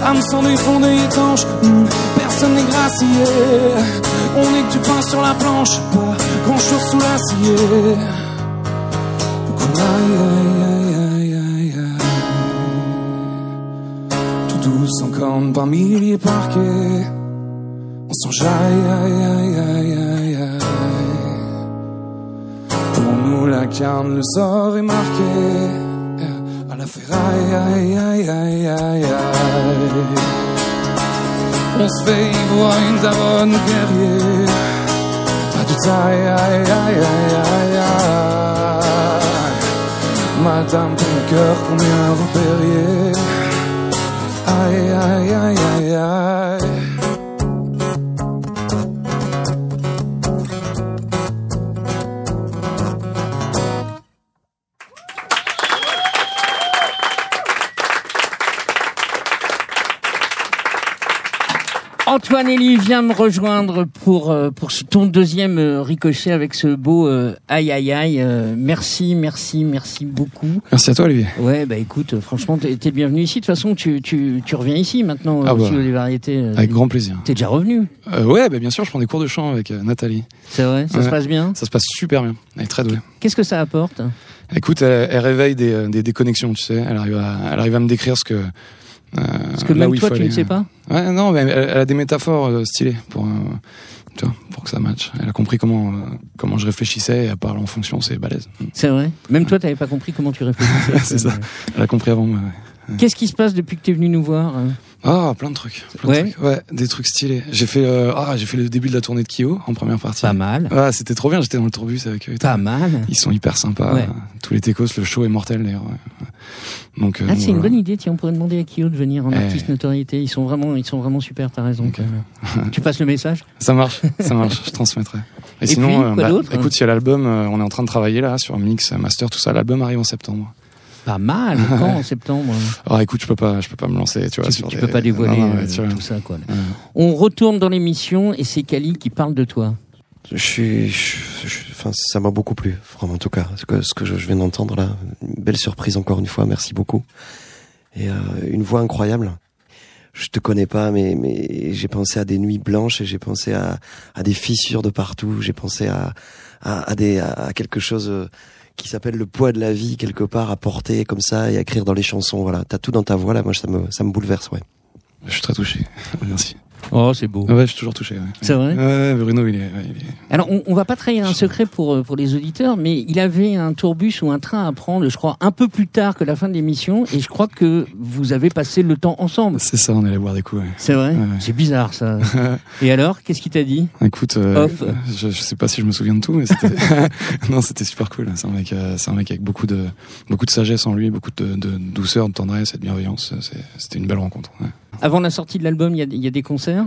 Âme sans d'œil étanche, hmm, personne n'est gracié.
On est que du pain sur la planche, pas grand chose sous l'acier. Aïe, aïe, douce en corne par milliers parqués. On s'enjaille, aïe, aïe, aïe, aïe, aïe. Pour nous, la carne, le sort est marqué. À la ferraille, aïe, aïe, aïe, aïe, aïe. On se fait ivrogne d'avonne guerrier. Pas de taille, aïe, aïe, aïe, aïe, aïe. Madame, ton cœur, combien vous paieriez Aïe, aïe, aïe,
Elie vient me rejoindre pour euh, pour ton deuxième euh, ricochet avec ce beau euh, aïe aïe aïe. Euh, merci, merci, merci beaucoup.
Merci à toi, Olivier.
Ouais, bah écoute, franchement, t'es t'es le bienvenu ici. De toute façon, tu, tu, tu reviens ici maintenant
Ah bah,
des variétés.
Avec grand plaisir.
T'es déjà revenu.
Euh, ouais, bah, bien sûr, je prends des cours de chant avec Nathalie.
C'est vrai, ça se passe bien.
Ça se passe super bien. Elle est très douée.
Qu'est-ce que ça apporte?
Écoute, elle, elle réveille des, des déconnexions, tu sais. Elle arrive à, elle arrive à me décrire ce que. Euh,
Parce que même toi, tu ne sais pas.
Ouais, non, mais elle, a des métaphores euh, stylées pour, euh, tu vois, pour que ça matche. Elle a compris comment, euh, comment je réfléchissais et elle parle en fonction, c'est balèze.
C'est vrai. Même toi, t'avais pas compris comment tu (laughs) réfléchissais.
c'est ça. Elle a compris avant moi. ouais.
Qu'est-ce qui se passe depuis que t'es venu nous voir
Ah, plein de trucs. plein de
Ouais.
trucs. ouais, des trucs stylés. J'ai fait, euh, ah, j'ai fait le début de la tournée de Kyo en première partie.
Pas mal.
Ah, c'était trop bien. J'étais dans le tourbus avec eux.
Pas mal.
Ils sont hyper sympas.
Ouais.
Tous les techos, le show est mortel d'ailleurs. Donc, euh,
Ah, c'est une bonne idée. Tiens, on pourrait demander à Kyo de venir en
Eh.
artiste notoriété. Ils sont vraiment, ils sont vraiment super. T'as raison. (laughs) tu passes le message?
Ça marche, ça marche. je transmettrai. Et,
Et
sinon,
puis,
euh,
quoi
bah, écoute, il y a l'album. euh, on est en train de travailler là sur mix, master, tout ça. L'album arrive en septembre.
Pas mal. (laughs) Quand en septembre?
Alors écoute, je peux pas, je peux pas me lancer, tu vois.
Tu,
sur
tu
des-
peux pas dévoiler
Non, non, ouais,
euh,
tu vois.
tout ça, quoi. On retourne dans l'émission et c'est Kali qui parle de toi.
Je suis, je- je- enfin, ça m'a beaucoup plu, vraiment en tout cas, ce que, ce que je je viens d'entendre là, une belle surprise encore une fois, merci beaucoup, et euh, une voix incroyable. Je te connais pas, mais mais j'ai pensé à des nuits blanches et j'ai pensé à à des fissures de partout. J'ai pensé à à, à des à quelque chose euh, qui s'appelle le poids de la vie quelque part à porter comme ça et à écrire dans les chansons. Voilà, t'as tout dans ta voix là. Moi, ça me ça me bouleverse, ouais.
Je suis très touché. (laughs) Merci.
Oh, c'est beau.
Ouais, je suis toujours touché. ouais.
C'est vrai
Ouais, Bruno, il est, ouais, il est-
Alors, on, on va pas trahir un secret pour euh, pour les auditeurs, mais il avait un tourbus ou un train à prendre, je crois, un peu plus tard que la fin de l'émission, et je crois que vous avez passé le temps ensemble.
C'est ça, on allait boire des coups. ouais.
C'est vrai
Ouais.
C'est bizarre ça. (laughs) et alors, qu'est-ce qu'il t'a dit?
Écoute, euh,
Off.
je, je sais pas si je me souviens de tout, mais c'était (laughs) non, c'était super cool. C'est un mec, euh, c'est un mec avec beaucoup de beaucoup de sagesse en lui, beaucoup de, de douceur, de tendresse et de bienveillance. C'est- C'était une belle rencontre.
Avant la sortie de l'album, il y y a des concerts?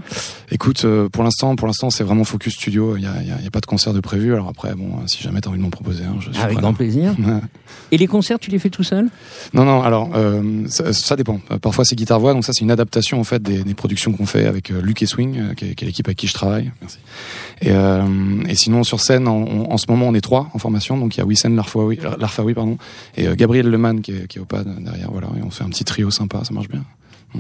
Écoute, euh, pour l'instant, pour l'instant, c'est vraiment focus studio. Il y a, y a- pas de concert de prévu. Alors après, bon, si jamais t'as envie de m'en proposer, un, je suis
Avec grand plaisir. (laughs) Et les concerts, tu les fais tout seul?
Non, non. Alors, euh, ça, ça dépend. Euh, Parfois, c'est guitare voix. Donc ça, c'est une adaptation en fait des, des productions qu'on fait avec Luc et Swing, qui est, qui est l'équipe avec qui je travaille. Merci. Et, euh, et sinon, sur scène, en, en- en ce moment, on est trois en formation. Donc il y a Wissen Larfaoui, Larfaoui, pardon, et Gabriel Leman qui est, qui est au pad derrière. Voilà. Et on fait un petit trio sympa. Ça marche bien.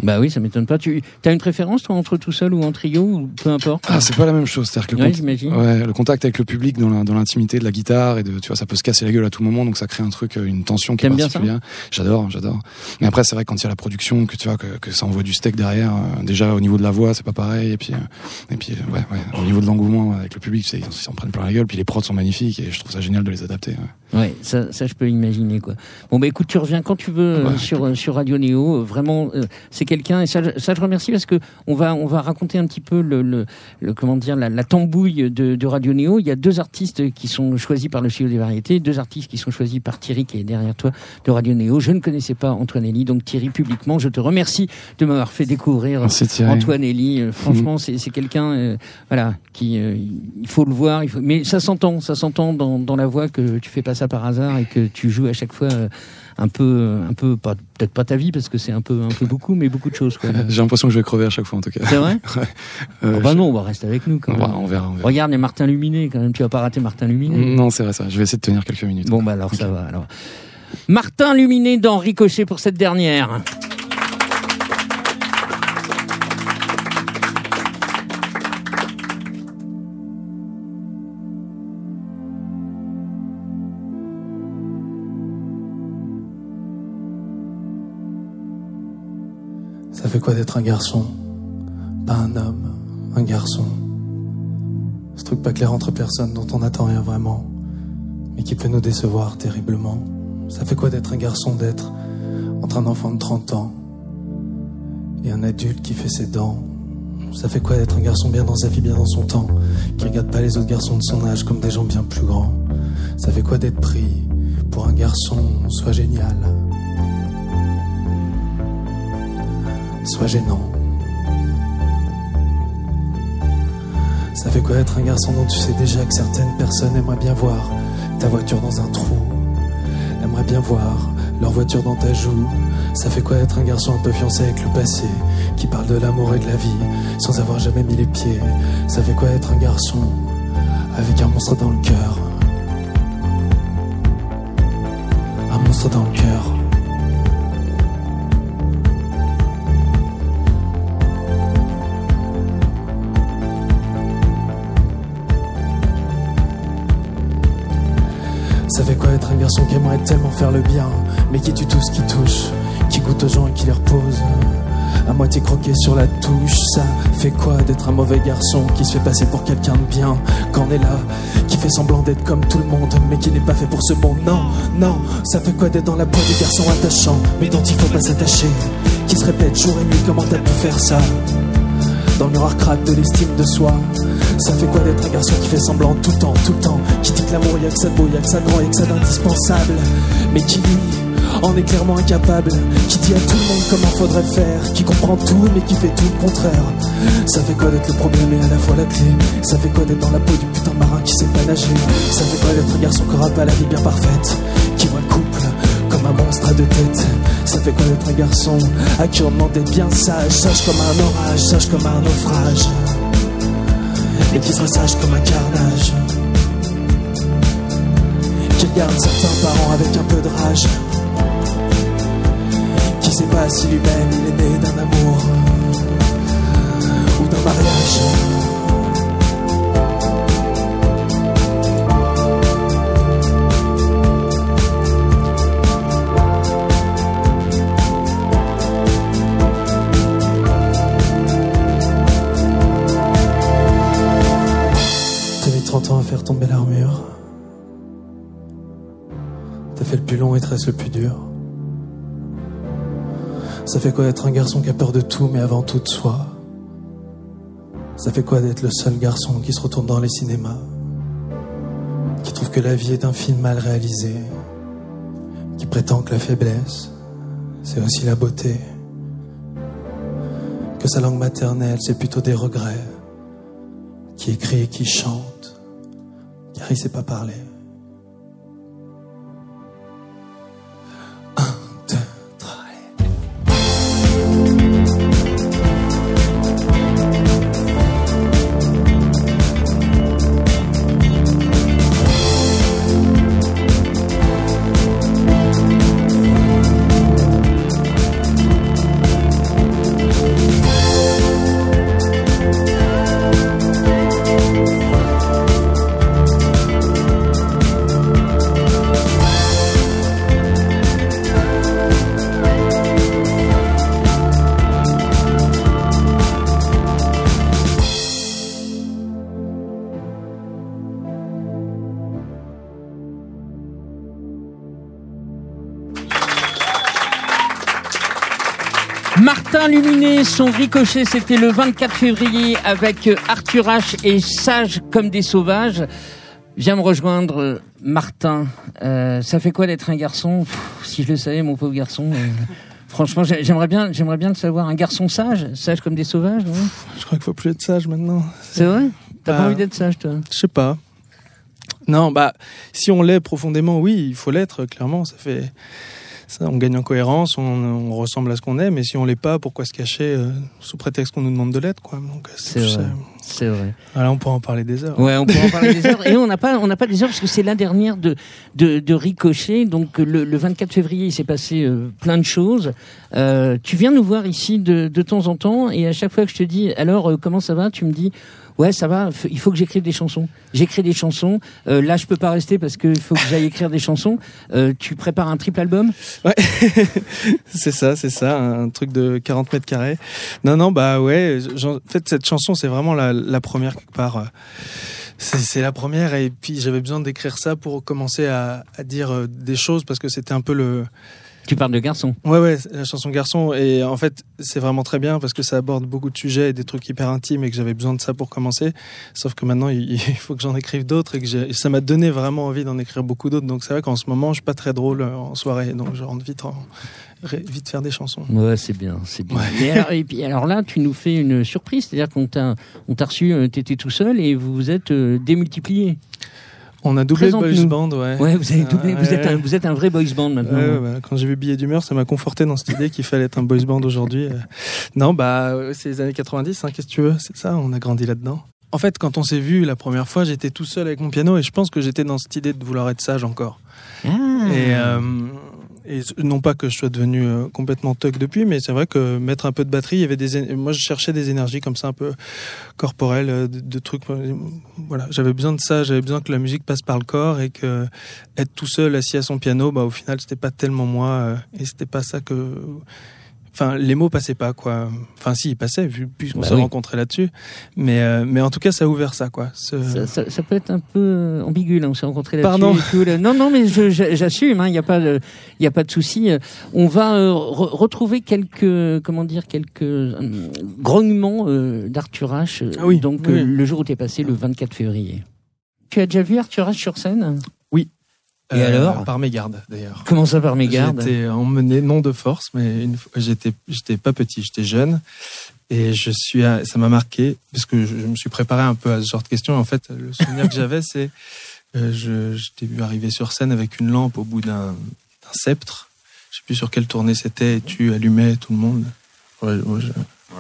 Bah oui, ça m'étonne pas. Tu as une préférence, toi, entre tout seul ou en trio, ou peu importe
Ah, c'est pas la même chose. C'est-à-dire que le,
Ouais,
cont-
j'imagine.
ouais, le contact avec le public dans l'intimité de la guitare et de, tu vois, ça peut se casser la gueule à tout moment, donc ça crée un truc, euh, une tension qui est particulière. J'adore, j'adore. Mais après, c'est vrai que quand il y a la production, que tu vois, que, que ça envoie du steak derrière, euh, déjà au niveau de la voix, c'est pas pareil, et puis, euh, et puis, ouais, ouais, au niveau de l'engouement avec le public, c'est- ils s'en prennent plein la gueule, puis les prods sont magnifiques, et je trouve ça génial de les adapter. ouais.
Ça, ça je peux imaginer quoi. Bon bah écoute, tu reviens quand tu veux euh, sur sur Radio Néo. Vraiment, c'est quelqu'un et ça, je- ça je remercie parce que on va on va raconter un petit peu le, le, le- comment dire la, la tambouille de, de Radio Néo. Il y a deux artistes qui sont choisis par le studio des variétés, deux artistes qui sont choisis par Thierry qui est derrière toi de Radio Néo. Je ne connaissais pas Antoine Elie, donc Thierry publiquement, je te remercie de m'avoir fait découvrir
Merci, Thierry.
Antoine Elie. Euh, franchement, c'est c'est quelqu'un euh, voilà qui euh, il faut le voir. Il faut... Mais ça s'entend, ça s'entend dans, dans la voix que tu fais pas ça par hasard et que tu joues à chaque fois euh, un peu, un peu, pas- peut-être pas ta vie parce que c'est un peu, un peu beaucoup, mais beaucoup de choses. quoi. (laughs)
J'ai l'impression que je vais crever à chaque fois, en tout cas.
C'est vrai (laughs)
Ouais. Euh,
Oh bah non, on va rester avec nous quand
on,
même.
on verra, on verra.
Regarde les Martin Luminé quand même. Tu vas pas rater Martin Luminé.
Non, c'est vrai ça. Je vais essayer de tenir quelques minutes.
Bon bah alors ça va. Alors Martin Luminé dans Ricochet pour cette dernière.
Fait quoi d'être un garçon? Pas un homme, un garçon. Ce truc pas clair entre personnes dont on n'attend rien vraiment, mais qui peut nous décevoir terriblement. Ça fait quoi d'être un garçon, d'être entre un enfant de 30 ans et un adulte qui fait ses dents? Ça fait quoi d'être un garçon bien dans sa vie, bien dans son temps, qui regarde pas les autres garçons de son âge comme des gens bien plus grands? Ça fait quoi d'être pris pour un garçon, soit génial, soit gênant. Ça fait quoi être un garçon dont tu sais déjà que certaines personnes aimeraient bien voir ta voiture dans un trou Aimeraient bien voir leur voiture dans ta joue? Ça fait quoi être un garçon un peu fiancé avec le passé Qui parle de l'amour et de la vie sans avoir jamais mis les pieds? Ça fait quoi être un garçon avec un monstre dans le cœur? Un monstre dans le cœur Ça fait quoi être un garçon qui aimerait tellement faire le bien, mais qui tue tout ce qui touche, qui goûte aux gens et qui les repose à moitié croqué sur la touche. Ça fait quoi d'être un mauvais garçon qui se fait passer pour quelqu'un de bien? Quand on est là, qui fait semblant d'être comme tout le monde, mais qui n'est pas fait pour ce monde? Non, non, ça fait quoi d'être dans la peau du garçon attachant, mais dont il faut pas s'attacher, qui se répète jour et nuit comment t'as pu faire ça? Dans le miroir craque de l'estime de soi. Ça fait quoi d'être un garçon qui fait semblant tout le temps, tout le temps, qui dit que l'amour y'a que ça de beau, y'a que ça de grand, y'a que ça d'indispensable, mais qui lui en est clairement incapable, qui dit à tout le monde comment faudrait faire, qui comprend tout mais qui fait tout le contraire? Ça fait quoi d'être le problème et à la fois la clé? Ça fait quoi d'être dans la peau du putain marin qui sait pas nager? Ça fait quoi d'être un garçon qui aura pas la vie bien parfaite, qui voit le couple un monstre à deux têtes. Ça fait d'être un garçon? À qui on demande d'être bien sage, sage comme un orage, sage comme un naufrage, et qui sera sage comme un carnage. Qui regarde certains parents avec un peu de rage, qui sait pas si lui-même il est né d'un amour ou d'un mariage. Le plus long et tresse le plus dur. Ça fait quoi d'être un garçon qui a peur de tout, mais avant tout de soi? Ça fait quoi d'être le seul garçon qui se retourne dans les cinémas? Qui trouve que la vie est un film mal réalisé? Qui prétend que la faiblesse, c'est aussi la beauté? Que sa langue maternelle, c'est plutôt des regrets? Qui écrit et qui chante, car il sait pas parler
son ricochet, c'était le 24 février avec euh, Arthur H et Sage comme des sauvages. Viens me rejoindre, euh, Martin. Euh, ça fait quoi d'être un garçon? Pff, Si je le savais, mon pauvre garçon. euh, franchement, j'ai- j'aimerais bien, j'aimerais bien le savoir. Un garçon sage, sage comme des sauvages. ouais.
Je crois qu'il faut plus être sage maintenant.
C'est vrai? T'as pas
Bah,
envie d'être sage, toi?
Je sais pas. Non, bah, si on l'est profondément, oui, il faut l'être, clairement. Ça fait. Ça, on gagne en cohérence, on, on ressemble à ce qu'on est, mais si on l'est pas, pourquoi se cacher euh, sous prétexte qu'on nous demande de l'être, quoi. Donc, euh,
C'est vrai.
euh,
C'est vrai.
Voilà, on pourra en parler des heures.
Ouais, on peut en parler des heures. (laughs) Et on n'a pas, on n'a pas des heures parce que c'est la dernière de, de, de Ricochet. Donc le, le 24 février, il s'est passé euh, plein de choses. Euh, tu viens nous voir ici de, de temps en temps et à chaque fois que je te dis alors comment ça va, tu me dis Ouais, ça va. Il faut que j'écrive des chansons. J'écris des chansons. Euh, là, je peux pas rester parce qu'il faut que j'aille écrire des chansons. Euh, tu prépares un triple album?
Ouais, (laughs) c'est ça, c'est ça, un truc de 40 mètres carrés. Non, non, bah ouais. En fait, cette chanson, c'est vraiment la, première quelque part. euh, C'est la première et puis j'avais besoin d'écrire ça pour commencer à, dire des choses parce que c'était un peu le.
Tu parles de garçon.
Ouais, ouais, la chanson garçon et en fait c'est vraiment très bien parce que ça aborde beaucoup de sujets et des trucs hyper intimes et que j'avais besoin de ça pour commencer. Sauf que maintenant il, faut que j'en écrive d'autres et que ça m'a donné vraiment envie d'en écrire beaucoup d'autres. Donc c'est vrai qu'en ce moment je suis pas très drôle euh, en soirée donc je rentre vite en, vite faire des chansons.
Ouais, c'est bien, c'est bien. Et, alors, et puis alors là, tu nous fais une surprise, c'est-à-dire qu'on t'a, on t'a reçu, euh, t'étais tout seul et vous vous êtes euh, démultiplié.
On a doublé le boys band, ouais.
Ouais, vous avez doublé.
Ah,
vous
ouais,
êtes un, vous êtes un vrai boys band maintenant.
Ouais, ouais, ouais. Quand j'ai vu Billet d'humeur, ça m'a conforté dans cette idée qu'il fallait être un boys band aujourd'hui. Euh, Non, bah, ouais, c'est les années 90, hein, qu'est-ce que tu veux? C'est ça, on a grandi là-dedans. En fait, quand on s'est vu la première fois, j'étais tout seul avec mon piano et je pense que j'étais dans cette idée de vouloir être sage encore.
Ah.
Et, euh, et non pas que je sois devenu euh, complètement thug depuis, mais c'est vrai que mettre un peu de batterie, il y avait des, moi je cherchais des énergies comme ça un peu corporelles, euh, de, trucs. euh, Voilà, j'avais besoin de ça, j'avais besoin que la musique passe par le corps et que être tout seul assis à son piano, bah au final c'était pas tellement moi et c'était pas ça que. Enfin, les mots passaient pas, quoi. Enfin, si, ils passaient, vu puisqu'on
Bah
s'est
oui.
rencontrés là-dessus. Mais, euh, mais en tout cas, ça a ouvert ça, quoi. Ce-
Ça, ça- ça peut être un peu euh, ambigu là, on s'est rencontrés là-dessus.
Pardon.
et tout, là. Non, non, mais j'assume, il n'y a pas de, il y a pas de souci. On va euh, re- retrouver quelques, comment dire, quelques euh, grognements euh, d'Arthur H. euh,
Ah oui,
donc
oui.
le jour où tu es passé, le 24 février. Tu as déjà vu Arthur H sur scène? Et
Euh,
alors
Par mégarde, d'ailleurs.
Comment ça par mégarde
J'étais emmené, non de force, mais une fois- j'étais, j'étais pas petit, j'étais jeune. Et je suis, à- ça m'a marqué, parce que je, je me suis préparé un peu à ce genre de questions. En fait, le souvenir que j'avais, c'est, euh, je, je t'ai vu arriver sur scène avec une lampe au bout d'un, d'un sceptre. Je sais plus sur quelle tournée c'était, et tu allumais tout le monde. Ouais, moi, je-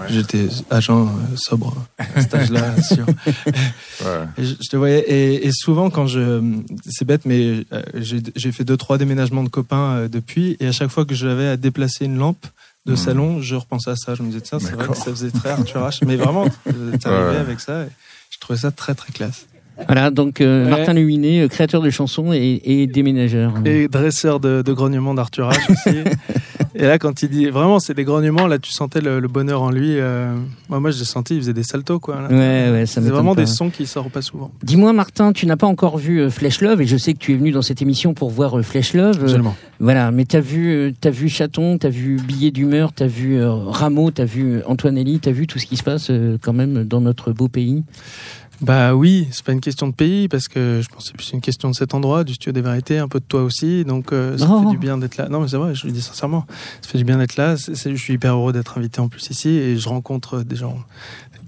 J'étais agent euh, sobre à cet âge-là, (laughs) sûr. Je, je te voyais. Et, et souvent, quand je. C'est bête, mais euh, j'ai fait deux, trois déménagements de copains euh, depuis. Et à chaque fois que j'avais à déplacer une lampe de
Mhm.
salon, je repensais à ça. Je me disais, tiens, c'est vrai que ça faisait très Arthur H. Mais vraiment, (laughs) t'es arrivé
Ouais.
avec ça. Et je trouvais ça très, très classe.
Voilà, donc euh,
Ouais.
Martin Luminet, euh, créateur de chansons et, et déménageur.
Et dresseur de, de grognements d'Arthur H aussi. (laughs) et là, quand il dit. Vraiment, c'est des grognements. Là, tu sentais le, le bonheur en lui. euh, moi, moi, j'ai senti, il faisait des saltos, quoi. là.
Ouais, ouais, ça
C'est vraiment
pas.
des sons qui sortent pas souvent.
Dis-moi, Martin, tu n'as pas encore vu euh, Flesh Love, et je sais que tu es venu dans cette émission pour voir euh, Flesh Love. Euh,
Absolument.
voilà, mais t'as vu, euh, t'as vu Chaton, t'as vu Billet d'humeur, t'as vu euh, Rameau, t'as vu Antoinelli, t'as vu tout ce qui se passe euh, quand même dans notre beau pays?
Bah oui, c'est pas une question de pays parce que je pense que c'est plus une question de cet endroit, du studio des vérités, un peu de toi aussi. Donc euh, ça
Oh.
fait du bien d'être là. Non mais c'est vrai, je le dis sincèrement, ça fait du bien d'être là. Je suis hyper heureux d'être invité en plus ici et je rencontre des gens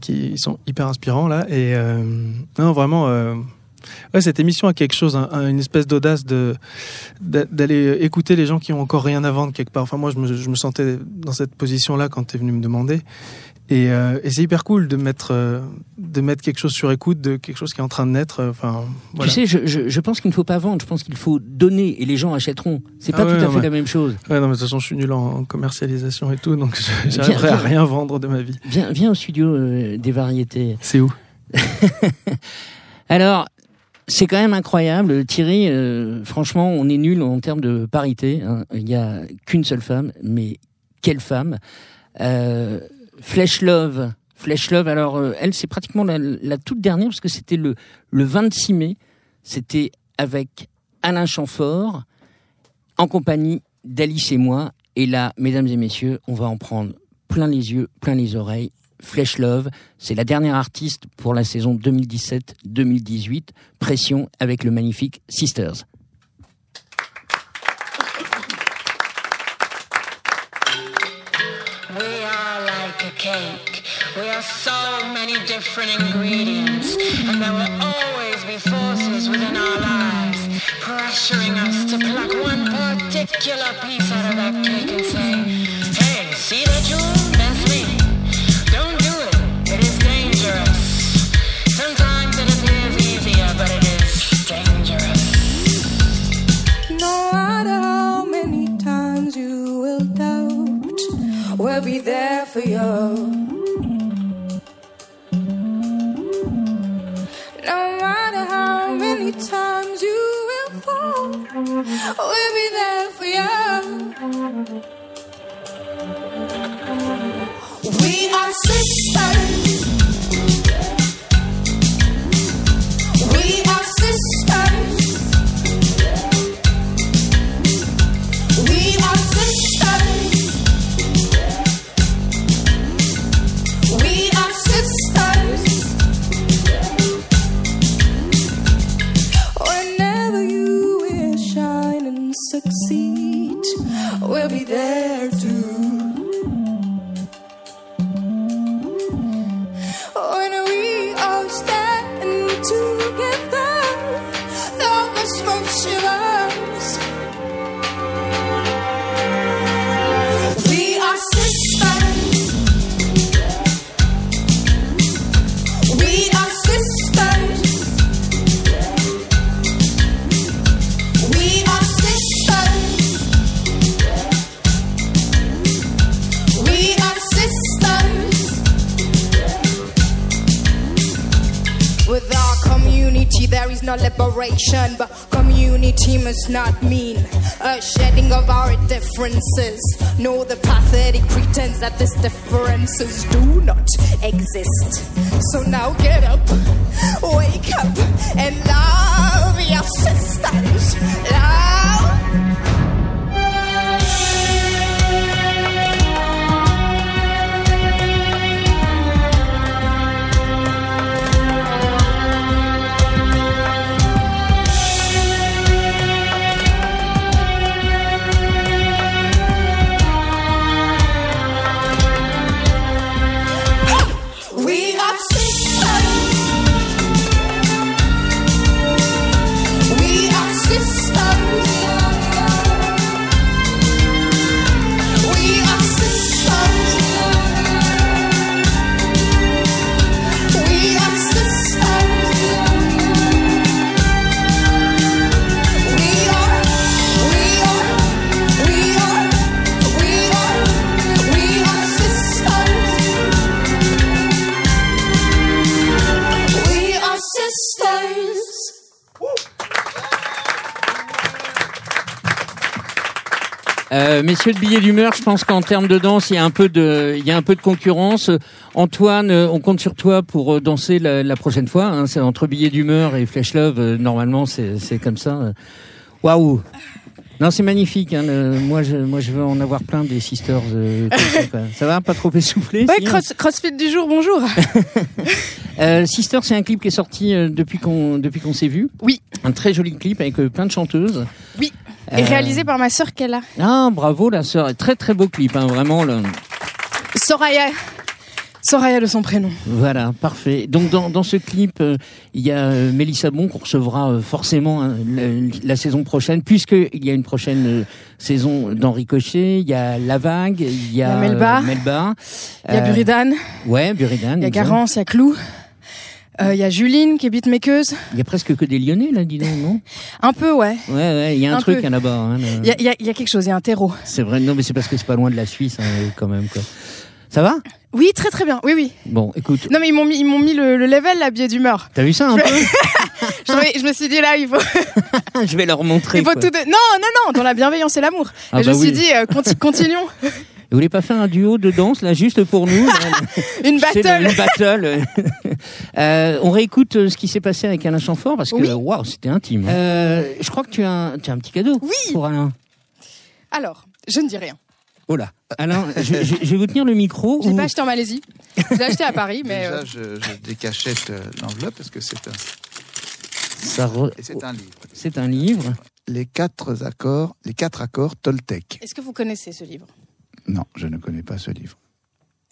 qui sont hyper inspirants là. Et euh, non vraiment, euh, ouais cette émission a quelque chose, un- un- une espèce d'audace de d'a- d'aller écouter les gens qui ont encore rien à vendre quelque part. Enfin moi je me, je me sentais dans cette position là quand tu es venu me demander. Et, euh, et c'est hyper cool de mettre, euh, de mettre quelque chose sur écoute, de quelque chose qui est en train de naître. euh, Enfin, voilà.
Tu sais, je, je, je pense qu'il ne faut pas vendre, je pense qu'il faut donner et les gens achèteront. C'est
Ah
pas
ouais,
tout à fait la même chose.
Ouais, non, mais de toute façon, je suis nul en commercialisation et tout, donc j'arriverai à rien vendre de ma vie.
Viens, viens au studio euh, des variétés.
C'est où? (laughs)
Alors, c'est quand même incroyable. Thierry, euh, franchement, on est nul en termes de parité. hein. Il n'y a qu'une seule femme, mais quelle femme? Euh, Flesh Love. Flesh Love, alors, euh, elle, c'est pratiquement la, toute dernière, parce que c'était le, le 26 mai. C'était avec Alain Chamfort, en compagnie d'Alice et moi. Et là, mesdames et messieurs, on va en prendre plein les yeux, plein les oreilles. Flesh Love, c'est la dernière artiste pour la saison 2017-2018. Pression avec le magnifique Sisters.
We are so many different ingredients, and there will always be forces within our lives pressuring us to pluck one particular piece out of that cake and say, Hey, see that jewel? That's me. Don't do it. It is dangerous. Sometimes it appears easier, but it is dangerous.
No matter how many times you will doubt, we'll be there for you. Times you will fall, we'll be there for you. We are sisters.
Texas messieurs de billets d'humeur, je pense qu'en termes de danse, il y a un peu de, il y a un peu de concurrence. Antoine, euh, on compte sur toi pour euh, danser la, la prochaine fois. Hein. C'est entre billets d'humeur et Flash Love. euh, normalement, c'est c'est comme ça. euh. Waouh. Non, c'est magnifique. Hein, le- moi, je, moi, je veux en avoir plein des sisters. euh, (laughs) ça, va, pas trop essoufflé
Ouais,
hein
cross- CrossFit du jour, bonjour. (laughs)
Euh, Sister, c'est un clip qui est sorti euh, depuis qu'on depuis qu'on s'est vu.
Oui.
Un très joli clip avec euh, plein de chanteuses.
Oui. Et
Euh,
réalisé par ma sœur Kella.
Ah, bravo la sœur. Très très beau clip, hein, vraiment.
Soraya. Soraya de son prénom.
Voilà, parfait. Donc dans, dans ce clip, euh, il y a euh, Mélissa Bon qu'on recevra euh, forcément hein, la, la saison prochaine, puisqu'il y a une prochaine saison d'Henri Cochet. Il y a La Vague, il y a,
Il y a Melba. Il y a Buridan.
Ouais, Buridan.
Il y a. Garance, il y a Clou. Euh, Il y a Juline qui est beatmakeuse.
Il y a presque que des Lyonnais là, dis donc, non?
Un peu, ouais.
Ouais, ouais, il y a un,
Un
truc hein, là-bas. hein, le-
Il y a, il y a- il y a quelque chose, il y a un terreau.
C'est vrai, non, mais c'est parce que c'est pas loin de la Suisse, hein, quand même. Quoi. Ça va?
Oui, très très bien. Oui, oui.
Bon, écoute,
Non, mais ils m'ont mis, ils m'ont mis le, le level, la biais d'humeur.
t'as vu ça un (laughs)
Je-
peu?
Je, je me suis dit là, il faut, (laughs)
Je vais leur montrer.
il faut tout. de- Non, non, non, dans la bienveillance et l'amour.
Ah
je
bah
me suis dit, euh, conti- continuons. (laughs)
Vous voulez pas faire un duo de danse là, juste pour nous (laughs)
Une battle.
le- Une battle. Euh, on réécoute euh, ce qui s'est passé avec Alain Chamfort parce que waouh, c'était intime. Euh, je crois que tu as, un, tu as un petit cadeau
Oui.
pour Alain.
Alors, je ne dis rien.
Oh là, Alain, je, je- je vais vous tenir le micro.
Je l'ai
ou-
pas acheté en Malaisie. Je l'ai acheté à Paris, mais.
Déjà,
euh,
je, je décachette l'enveloppe parce que c'est un,
Ça re-
et c'est un livre.
C'est un livre.
Les quatre accords, les quatre accords Toltec.
Est-ce que vous connaissez ce livre?
Non, je ne connais pas ce livre.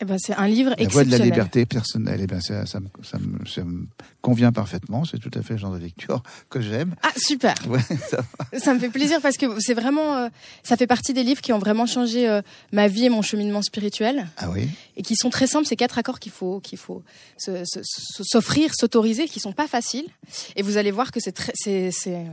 Eh ben, c'est un livre
La voie de la liberté personnelle, eh ben, ça, ça me, ça me- ça me convient parfaitement. C'est tout à fait le genre de lecture que j'aime.
Ah super. (laughs)
Ouais, ça va.
Ça me fait plaisir parce que c'est vraiment, euh, ça fait partie des livres qui ont vraiment changé euh, ma vie et mon cheminement spirituel
Ah oui
et qui sont très simples. C'est quatre accords qu'il faut, qu'il faut s'offrir, s'autoriser, qui sont pas faciles. Et vous allez voir que c'est très, c'est, c'est-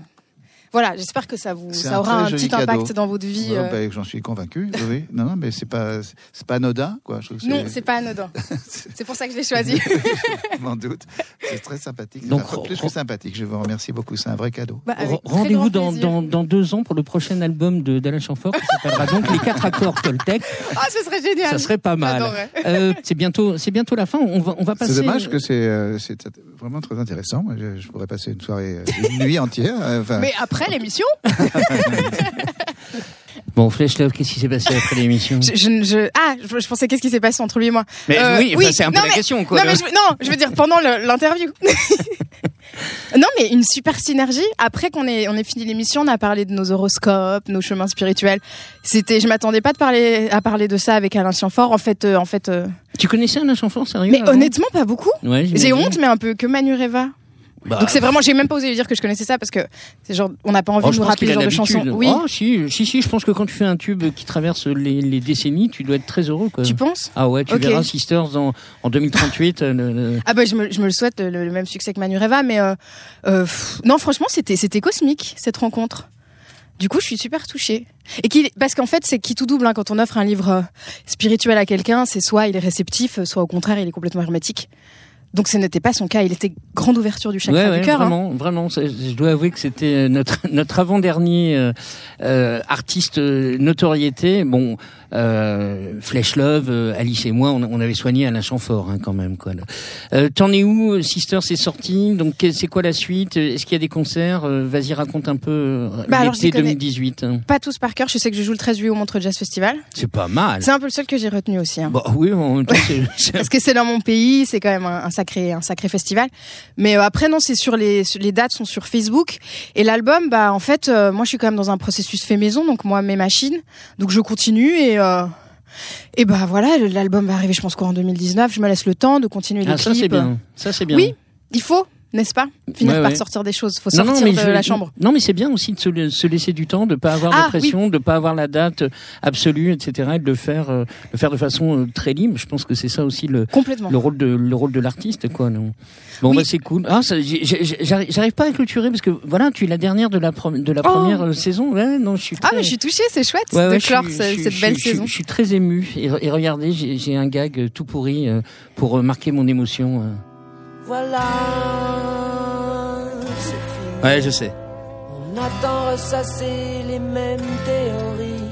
Voilà, j'espère que ça vous, ça aura un petit
cadeau.
impact dans votre vie.
Ouais,
euh.
bah, J'en suis convaincu. oui. Non, non, mais c'est pas, c'est pas anodin, quoi. Je
Non, c'est pas anodin. (laughs) c'est pour ça que je l'ai choisi.
Je (laughs) m'en doute. C'est très sympathique.
Donc,
plus que sympathique. Je vous remercie beaucoup. C'est un vrai cadeau.
Bah,
Rendez-vous dans, dans, dans deux ans pour le prochain album de d'Alain Chamfort qui s'appellera donc Les quatre accords Toltec.
Ah, ce serait génial.
Ça serait pas mal. Euh, c'est bientôt, c'est bientôt la fin. On va, on va passer.
C'est dommage que c'est, euh, c'est vraiment très intéressant. Je, je pourrais passer une soirée, une nuit entière. euh, Enfin,
Mais après l'émission, (laughs)
Bon, Flash Love, qu'est-ce qui s'est passé après l'émission?
Je, je, je- ah, je, je pensais qu'est-ce qui s'est passé entre lui et moi?
Mais oui, enfin, c'est un peu la question, quoi,
Non, mais je, veux- non, je veux dire pendant l'interview. (laughs) non, mais une super synergie. Après qu'on ait, on ait fini l'émission, on a parlé de nos horoscopes, nos chemins spirituels. C'était, je m'attendais pas de parler, à parler de ça avec Alain Chianfort. En fait, euh, en fait. euh,
Tu connaissais Alain Chamfort, sérieux
mais honnêtement, pas beaucoup.
Ouais,
J'ai honte, mais un peu que Manureva.
Bah,
Donc c'est vraiment, j'ai même pas osé lui dire que je connaissais ça parce que c'est genre, on n'a pas envie
Oh,
de nous rappeler ce
a
genre de chansons. Oui.
Oh, si, si, si, je pense que quand tu fais un tube qui traverse les, les décennies, tu dois être très heureux. Quoi.
Tu penses?
Ah ouais, tu
Ok.
verras Sisters en, en 2038. euh, le- le-
Ah bah je me, je me le souhaite le, le même succès que Manureva, mais euh, euh, pff, non franchement c'était c'était cosmique cette rencontre. Du coup je suis super touchée. Et parce qu'en fait c'est qui tout double hein, quand on offre un livre euh, spirituel à quelqu'un, c'est soit il est réceptif, soit au contraire il est complètement hermétique. Donc ce n'était pas son cas, il était grande ouverture du chakra
Ouais, ouais,
du cœur. hein.
vraiment, vraiment. Je dois avouer que c'était notre notre avant-dernier euh, euh, artiste euh, notoriété. Bon, euh, Flesh Love, euh, Alice et moi, on, on avait soigné Alain Chamfort hein, quand même. Quoi. Euh, T'en es où, euh, Sister C'est sorti? Donc c'est quoi la suite? Est-ce qu'il y a des concerts? Euh, Vas-y, raconte un peu
Bah,
l'été
les connais.
2018. hein.
Pas tous par cœur, je sais que je joue le 13 juillet au Montreux Jazz Festival.
C'est pas mal.
C'est un peu le seul que j'ai retenu aussi. hein.
Bah oui, en même temps, (laughs)
Parce que c'est dans mon pays, c'est quand même un, un sacré, un sacré festival. Mais euh, après, non, c'est sur les, les dates sont sur Facebook. Et l'album, bah, en fait, euh, moi, je suis quand même dans un processus fait maison, donc moi, mes machines. Donc, je continue et, euh, et bah, voilà, l'album va arriver, je pense, quoi, en 2019. Je me laisse le temps de continuer les
Ah, ça
clips.
c'est bien. Ça c'est bien.
Oui, il faut, n'est-ce pas? Finir
Ouais,
par
ouais.
sortir des choses. Faut
Non,
sortir de
je-
la chambre.
Non, mais c'est bien aussi de se, se laisser du temps, de pas avoir
Ah,
de pression, de pas avoir la date absolue, etc., et de le faire, euh, le faire de façon euh, très libre. Je pense que c'est ça aussi le,
Complètement.
le rôle de le rôle de l'artiste, quoi. Non bon,
Oui.
bah c'est cool. Ah, j'arrive pas à clôturer parce que voilà, tu es la dernière de la de la
Oh.
première euh, saison. Ouais, non, je suis.
Ah, mais je suis touchée, c'est chouette de clore
je
cette belle saison.
Je suis très ému. Et, re- et regardez, j'ai un gag euh, tout pourri euh, pour euh, marquer mon émotion. Euh.
Voilà, fini.
Ouais, je sais.
On attend ressasser les mêmes théories.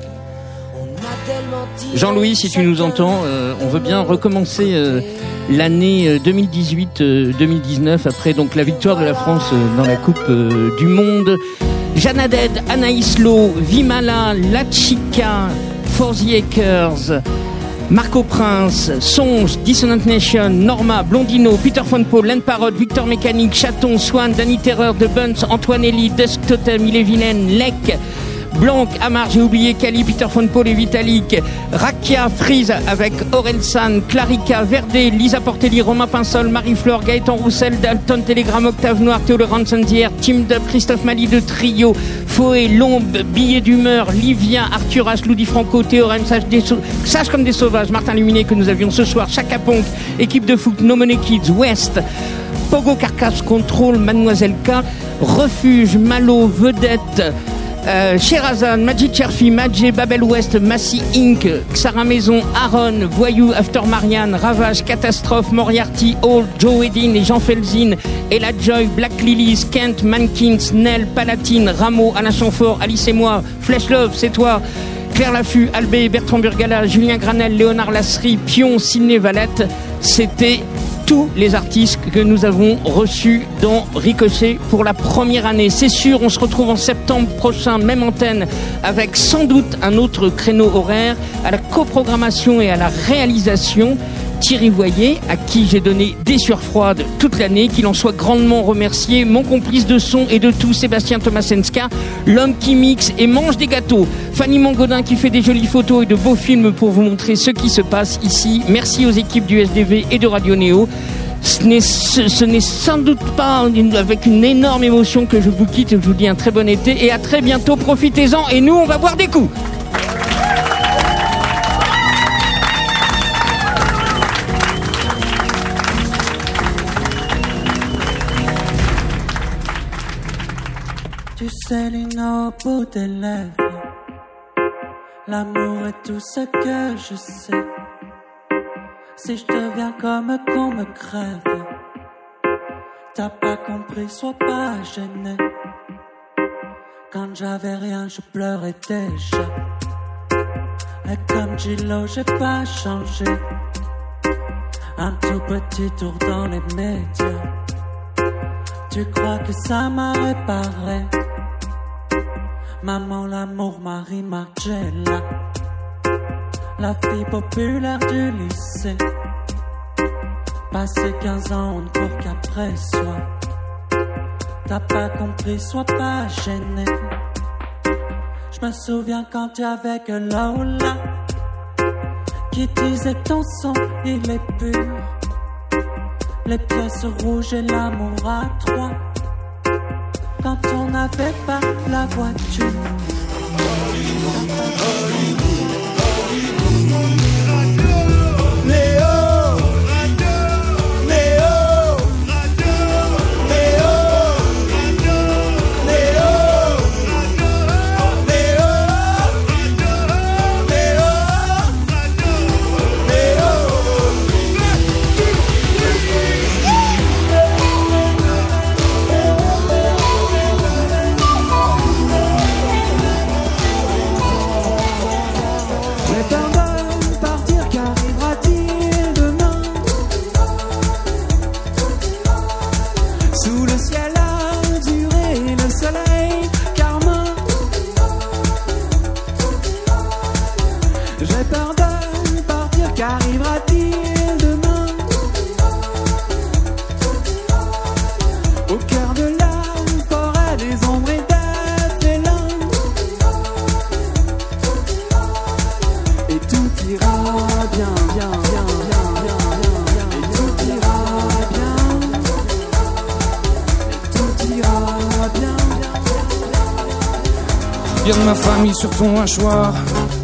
On a tellement tiré
Jean-Louis, si tu nous entends, euh, on veut bien recommencer euh, l'année euh, 2018-2019 après donc la victoire de la France euh, dans la Coupe euh, du Monde. Jeanne Haddad, Anaïs Lowe, Vimala, La Chica, For the Acres, Marco Prince, Songe, Dissonant Nation, Norma, Blondino, Peter Von Paul, Len Parrot, Victor Mécanique, Chaton, Swan, Danny Terreur, The Buns, Antoine Elie, Dusk Totem, Il Blanc, Amar, j'ai oublié Kali, Peter Von Paul et Vitalik, Rakia, Freeze avec Orelsan, Clarica, Verdé, Lisa Portelli, Romain Pinsol, Marie-Flore, Gaëtan Roussel, Dalton, Telegram, Octave Noir, Théo Laurent Sandière, Team Dub, Christophe Mali de Trio, Foé, Lombe, Billet d'humeur, Livia, Arthur H, Ludi Franco, Théorème, Sage, comme des sauvages, Martin Luminé que nous avions ce soir, Chaka équipe de foot, No Money Kids, West, Pogo Carcasse Control, Mademoiselle K, Refuge, Malo, Vedette, euh, Sherazade, Magic Cherfi, Madjé, Babel West, Massy Inc., Xara Maison, Aaron, Voyou, After Marianne, Ravage, Catastrophe, Moriarty, Hall, Joe Edin et Jean Felzin, Ella Joy, Black Lilies, Kent, Mankins, Nell, Palatine, Rameau, Alain Chamfort, Alice et moi, Flesh Love, c'est toi. Claire Laffut, Albé, Bertrand Burgala, Julien Granel, Léonard Lasserie, Pion, Sidney Valette, c'était tous les artistes que nous avons reçus dans Ricochet pour la première année. C'est sûr, on se retrouve en septembre prochain, même antenne, avec sans doute un autre créneau horaire, à la coprogrammation et à la réalisation. Thierry Voyer, à qui j'ai donné des sueurs froides toute l'année, qu'il en soit grandement remercié, mon complice de son et de tout, Sébastien Tomasenska, l'homme qui mixe et mange des gâteaux, Fanny Mangodin qui fait des jolies photos et de beaux films pour vous montrer ce qui se passe ici. Merci aux équipes du SDV et de Radio Néo. Ce n'est, sans doute pas avec une énorme émotion que je vous quitte je vous dis un très bon été et à très bientôt. Profitez-en et nous, on va boire des coups.
Céline au bout des lèvres. L'amour est tout ce que je sais. Si je deviens comme qu'on me crève, t'as pas compris, sois pas gêné. Quand j'avais rien, je pleurais déjà. Et comme Gillo, j'ai pas changé. Un tout petit tour dans les médias. Tu crois que ça m'a réparé? Maman, l'amour, Marie Margiela. La fille populaire du lycée. Passé 15 ans, on ne court qu'après soi. T'as pas compris, sois pas gêné. Je me souviens quand tu que Lola qui disait ton sang, il est pur. Les pièces rouges et l'amour à trois. Quand on n'avait pas la voiture.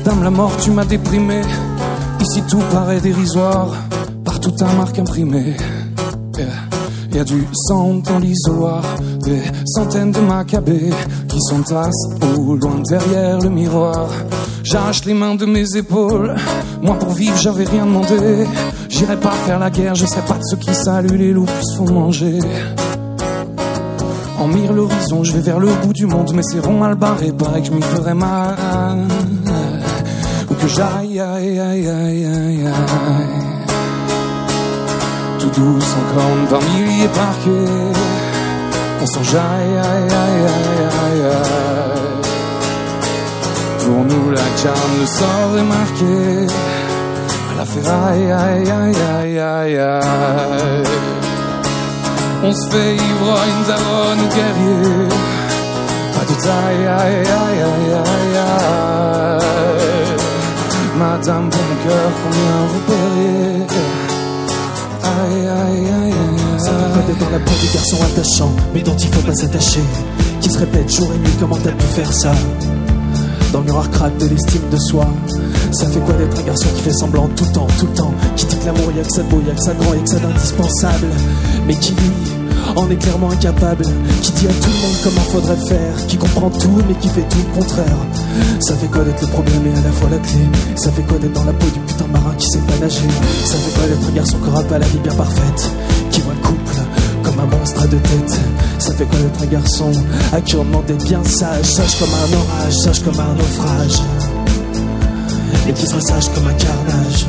Dame la mort, tu m'as déprimé. Ici tout paraît dérisoire. Partout ta marque imprimée. Il y a du sang dans l'isoloir. Des centaines de macabées qui s'entassent au loin derrière le miroir. J'arrache les mains de mes épaules. Moi pour vivre, j'avais rien demandé. J'irai pas faire la guerre, je serai pas de ceux qui saluent les loups se font manger. En mire l'horizon, je vais vers le bout du monde, mais c'est rond mal barré, paraît que je m'y ferais mal. Ou que j'aille, aïe, aïe, aïe, aïe, aïe. Tout douce encore d'un millier parqués. On s'enjaille, aïe, aïe, aïe, aïe, aïe. Pour nous, la charme, le sort est marqué. À la ferraille, aïe, aïe, aïe, aïe, aïe. On se fait ivrogne, daronne ou guerrier. Pas de taille, aïe, aïe, aïe, aïe, aïe. Madame, pour cœur, combien vous paieriez Aïe, aïe, aïe, aïe,
Ça quoi d'être dans la peau des garçons attachants, mais dont il faut pas s'attacher. Qui se répète jour et nuit, comment t'as pu faire ça? Dans le miroir craque de l'estime de soi. Ça fait quoi d'être un garçon qui fait semblant tout le temps, tout le temps? Qui dit que l'amour y'a que ça beau, y'a que ça grand, y'a que ça d'indispensable. Mais qui lui en est clairement incapable? Qui dit à tout le monde comment faudrait faire? Qui comprend tout mais qui fait tout le contraire? Ça fait quoi d'être le problème et à la fois la clé? Ça fait quoi d'être dans la peau du putain marin qui sait pas nager? Ça fait quoi d'être un garçon qui aura pas la vie bien parfaite? Qui voit le couple comme un monstre à deux têtes. Ça fait quoi d'être un garçon? À qui on demandait bien sage. Sage comme un orage, sage comme un naufrage. Et qui sera sage comme un carnage?